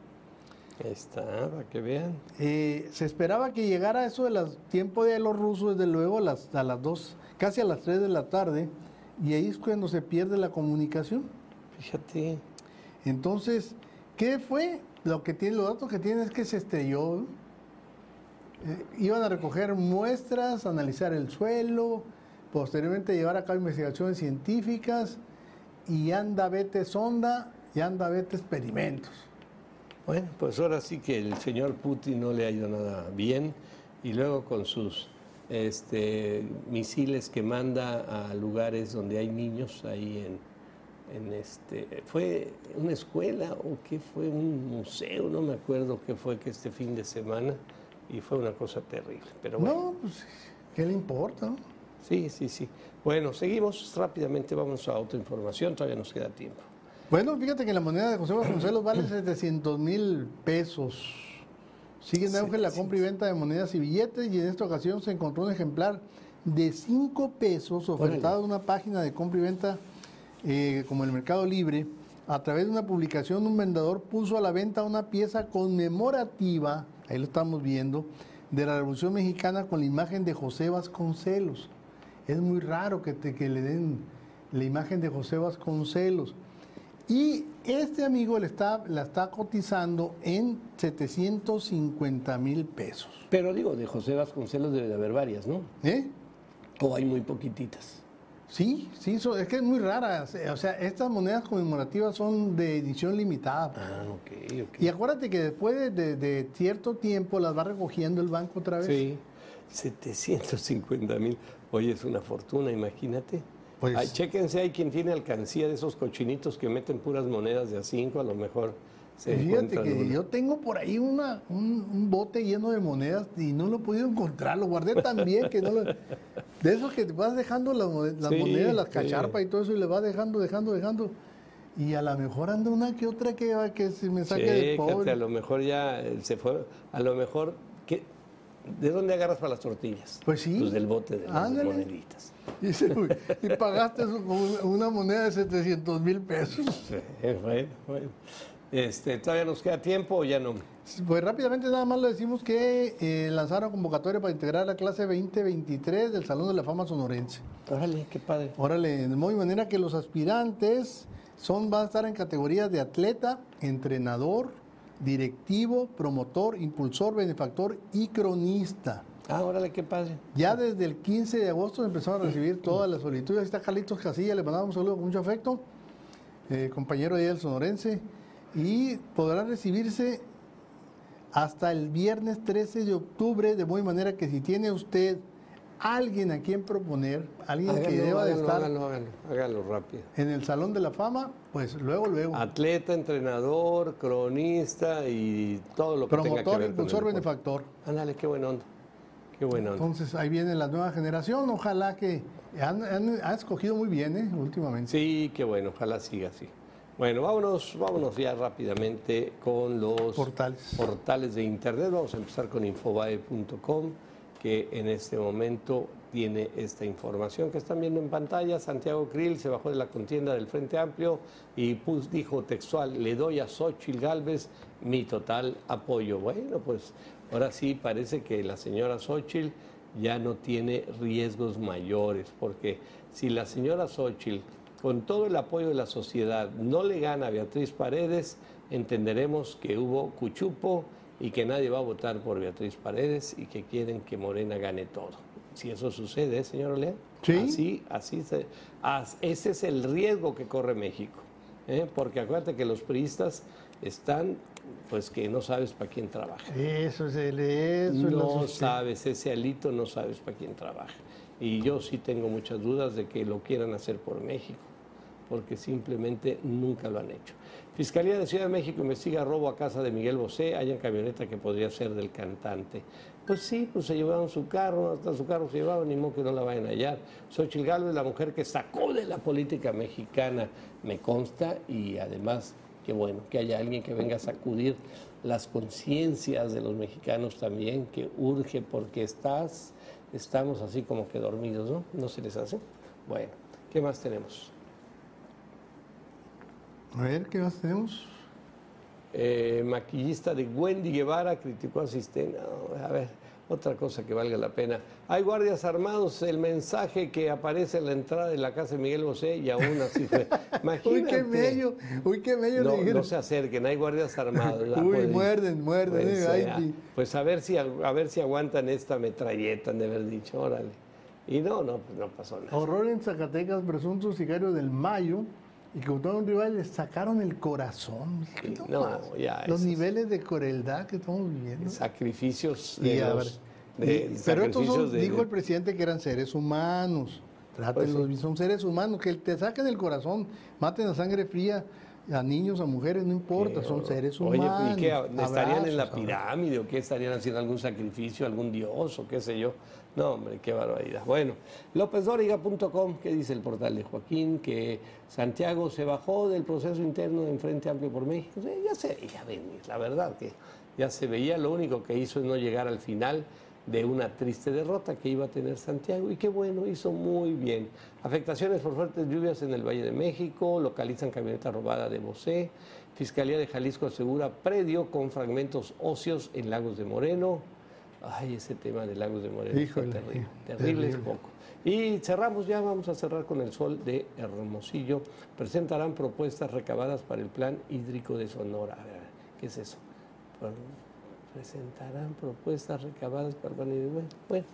Para que vean. Eh, se esperaba que llegara eso de las tiempo de los rusos, desde luego, a las, a las 2, casi a las 3 de la tarde, y ahí es cuando se pierde la comunicación. Fíjate. Entonces, ¿qué fue? Lo que tiene, los datos que tiene es que se estrelló. Eh, iban a recoger muestras, analizar el suelo, posteriormente llevar a cabo investigaciones científicas, y anda vete sonda, y anda vete experimentos. Bueno, pues ahora sí que el señor Putin no le ha ido nada bien y luego con sus este, misiles que manda a lugares donde hay niños ahí en, en este fue una escuela o qué fue un museo, no me acuerdo qué fue que este fin de semana y fue una cosa terrible. Pero bueno, No, pues, ¿qué le importa? sí, sí, sí. Bueno, seguimos rápidamente, vamos a otra información, todavía nos queda tiempo. Bueno, fíjate que la moneda de José Vasconcelos vale 700 mil pesos. Sigue en auge la compra y venta de monedas y billetes y en esta ocasión se encontró un ejemplar de 5 pesos ofertado en una página de compra y venta eh, como el Mercado Libre. A través de una publicación, un vendedor puso a la venta una pieza conmemorativa, ahí lo estamos viendo, de la Revolución Mexicana con la imagen de José Vasconcelos. Es muy raro que, te- que le den la imagen de José Vasconcelos. Y este amigo le está, la está cotizando en 750 mil pesos. Pero digo, de José Vasconcelos debe de haber varias, ¿no? ¿Eh? O hay muy poquititas. Sí, sí, so- es que es muy rara. O sea, estas monedas conmemorativas son de edición limitada. Ah, ok, ok. Y acuérdate que después de, de- de cierto tiempo las va recogiendo el banco otra vez. Sí, 750 mil. Oye, es una fortuna, imagínate. Pues- Ay, chéquense, hay quien tiene alcancía de esos cochinitos que meten puras monedas de a 5, a lo mejor Fíjate que una. yo tengo por ahí una, un, un bote lleno de monedas y no lo he podido encontrar. Lo guardé tan bien que no lo... De esos que te vas dejando las, mone- las Sí, monedas, las sí. cacharpas y todo eso y le vas dejando, dejando, dejando. Y a lo mejor anda una que otra que, que se me saque del Chécate, a pobre. lo mejor ya eh, se fue, a lo mejor. ¿de dónde agarras para las tortillas? Pues sí. Pues del bote de las Ándale. moneditas. Y, se- y pagaste eso con una- moneda de 700 mil pesos. Bueno, bueno. Este, ¿Todavía nos queda tiempo o ya no? Pues rápidamente nada más le decimos que eh, lanzaron convocatoria para integrar la clase 2023 del Salón de la Fama Sonorense. Órale, qué padre. Órale, de modo y manera que los aspirantes son, van a estar en categorías de atleta, entrenador, directivo, promotor, impulsor, benefactor y cronista. Ah, órale, qué padre. Ya desde el 15 de agosto empezaron a recibir todas las solicitudes. Ahí está Carlitos Casilla, le mandamos un saludo con mucho afecto, eh, compañero ahí del Sonorense, y podrá recibirse hasta el viernes 13 de octubre, de muy manera que si tiene usted alguien a quien proponer, alguien que Háganlo, deba de háganlo, estar háganlo, háganlo, háganlo rápido. en el Salón de la Fama, pues luego, luego. Atleta, entrenador, cronista y todo lo que tenga que Promotor, ver con el impulsor, benefactor. Ándale, qué buena onda. Qué buena onda. Entonces ahí viene la nueva generación. Ojalá que han, han- han escogido muy bien, ¿eh? Últimamente. Sí, qué bueno, ojalá siga así. Bueno, vámonos, vámonos ya rápidamente con los Portales. portales de internet. Vamos a empezar con infobae.com, que en este momento tiene esta información que están viendo en pantalla. Santiago Krill se bajó de la contienda del Frente Amplio y pus- dijo textual, le doy a Xochitl Galvez mi total apoyo. Bueno, pues ahora sí parece que la señora Xochitl ya no tiene riesgos mayores, porque si la señora Xochitl, con todo el apoyo de la sociedad, no le gana a Beatriz Paredes, entenderemos que hubo cuchupo y que nadie va a votar por Beatriz Paredes y que quieren que Morena gane todo. Si eso sucede, ¿eh, señor León, Sí. así, así se- as- ese es el riesgo que corre México, ¿eh? porque acuérdate que los priistas están, pues que no sabes para quién trabaja. Eso es el eso No sabes, ese alito no sabes para quién trabaja. Y yo sí tengo muchas dudas de que lo quieran hacer por México, porque simplemente nunca lo han hecho. Fiscalía de Ciudad de México investiga robo a casa de Miguel Bosé, hay en camioneta que podría ser del cantante. Pues sí, pues se llevaron su carro, hasta su carro se llevaron, ni modo que no la vayan a hallar. Xochitl Gálvez, la mujer que sacó de la política mexicana, me consta, y además, qué bueno, que haya alguien que venga a sacudir las conciencias de los mexicanos también, que urge porque estás, estamos así como que dormidos, ¿no? ¿No se les hace? Bueno, ¿qué más tenemos? A ver, ¿qué más tenemos? Eh, maquillista de Wendy Guevara criticó asistente. No, a ver, otra cosa que valga la pena. Hay guardias armados, el mensaje que aparece en la entrada de la casa de Miguel Bosé y aún así fue. Imagínate. Uy, qué mello, uy, qué mello No, no se acerquen, hay guardias armados. Uy, muerden, muerden, Pues, eh, pues a ver si a ver si aguantan esta metralleta, han de haber dicho, órale. Y no, no, pues no pasó nada. Horror en Zacatecas, presunto sicario del Mayo, y que un rival le sacaron el corazón. No ya, Los niveles de crueldad que estamos viviendo. Sacrificios Y de a los, de- y- pero estos son, de- dijo el presidente que eran seres humanos. Trátenlos, Pues son seres humanos, que te saquen el corazón, maten a sangre fría a niños, a mujeres, no importa, son seres Oye, humanos. ¿y qué? ¿Estarían en la pirámide o qué? ¿Estarían haciendo algún sacrificio, algún dios o qué sé yo? No, hombre, qué barbaridad. Bueno, LópezDóriga.com, ¿qué dice el portal de Joaquín? Que Santiago se bajó del proceso interno en Frente Amplio por México. Ya se veía venir, la verdad que ya se veía. Lo único que hizo es no llegar al final de una triste derrota que iba a tener Santiago y qué bueno, hizo muy bien. Afectaciones por fuertes lluvias en el Valle de México, localizan camioneta robada de Bosé, Fiscalía de Jalisco asegura predio con fragmentos óseos en Lagos de Moreno, Ay, ese tema de Lagos de Moreno Híjole, está terrible. Terrible es poco. Y cerramos ya, vamos a cerrar con el sol de Hermosillo. Presentarán propuestas recabadas para el plan hídrico de Sonora. A ver, ¿qué es eso? Presentarán propuestas recabadas para. Bueno,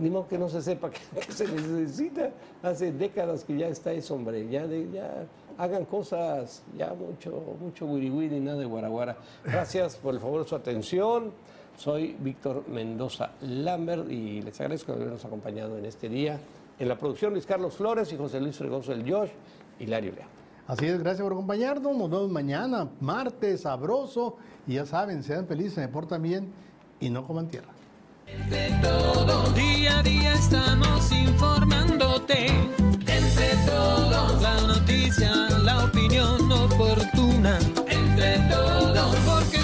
ni modo que no se sepa que, se necesita. Hace décadas que ya está eso, hombre. Ya, ya hagan cosas, ya mucho, mucho wiri wiri, nada de guaraguara. Gracias por el favor de su atención. Soy Víctor Mendoza Lambert y les agradezco habernos acompañado en este día. En la producción Luis Carlos Flores y José Luis Fregoso el Josh, Hilario León. Así es, gracias por acompañarnos. Nos vemos mañana, martes, sabroso. Y ya saben, sean felices, se portan bien y no coman tierra. Entre todos, día a día estamos informándote. Entre todos, la noticia, la opinión oportuna. Entre todos, porque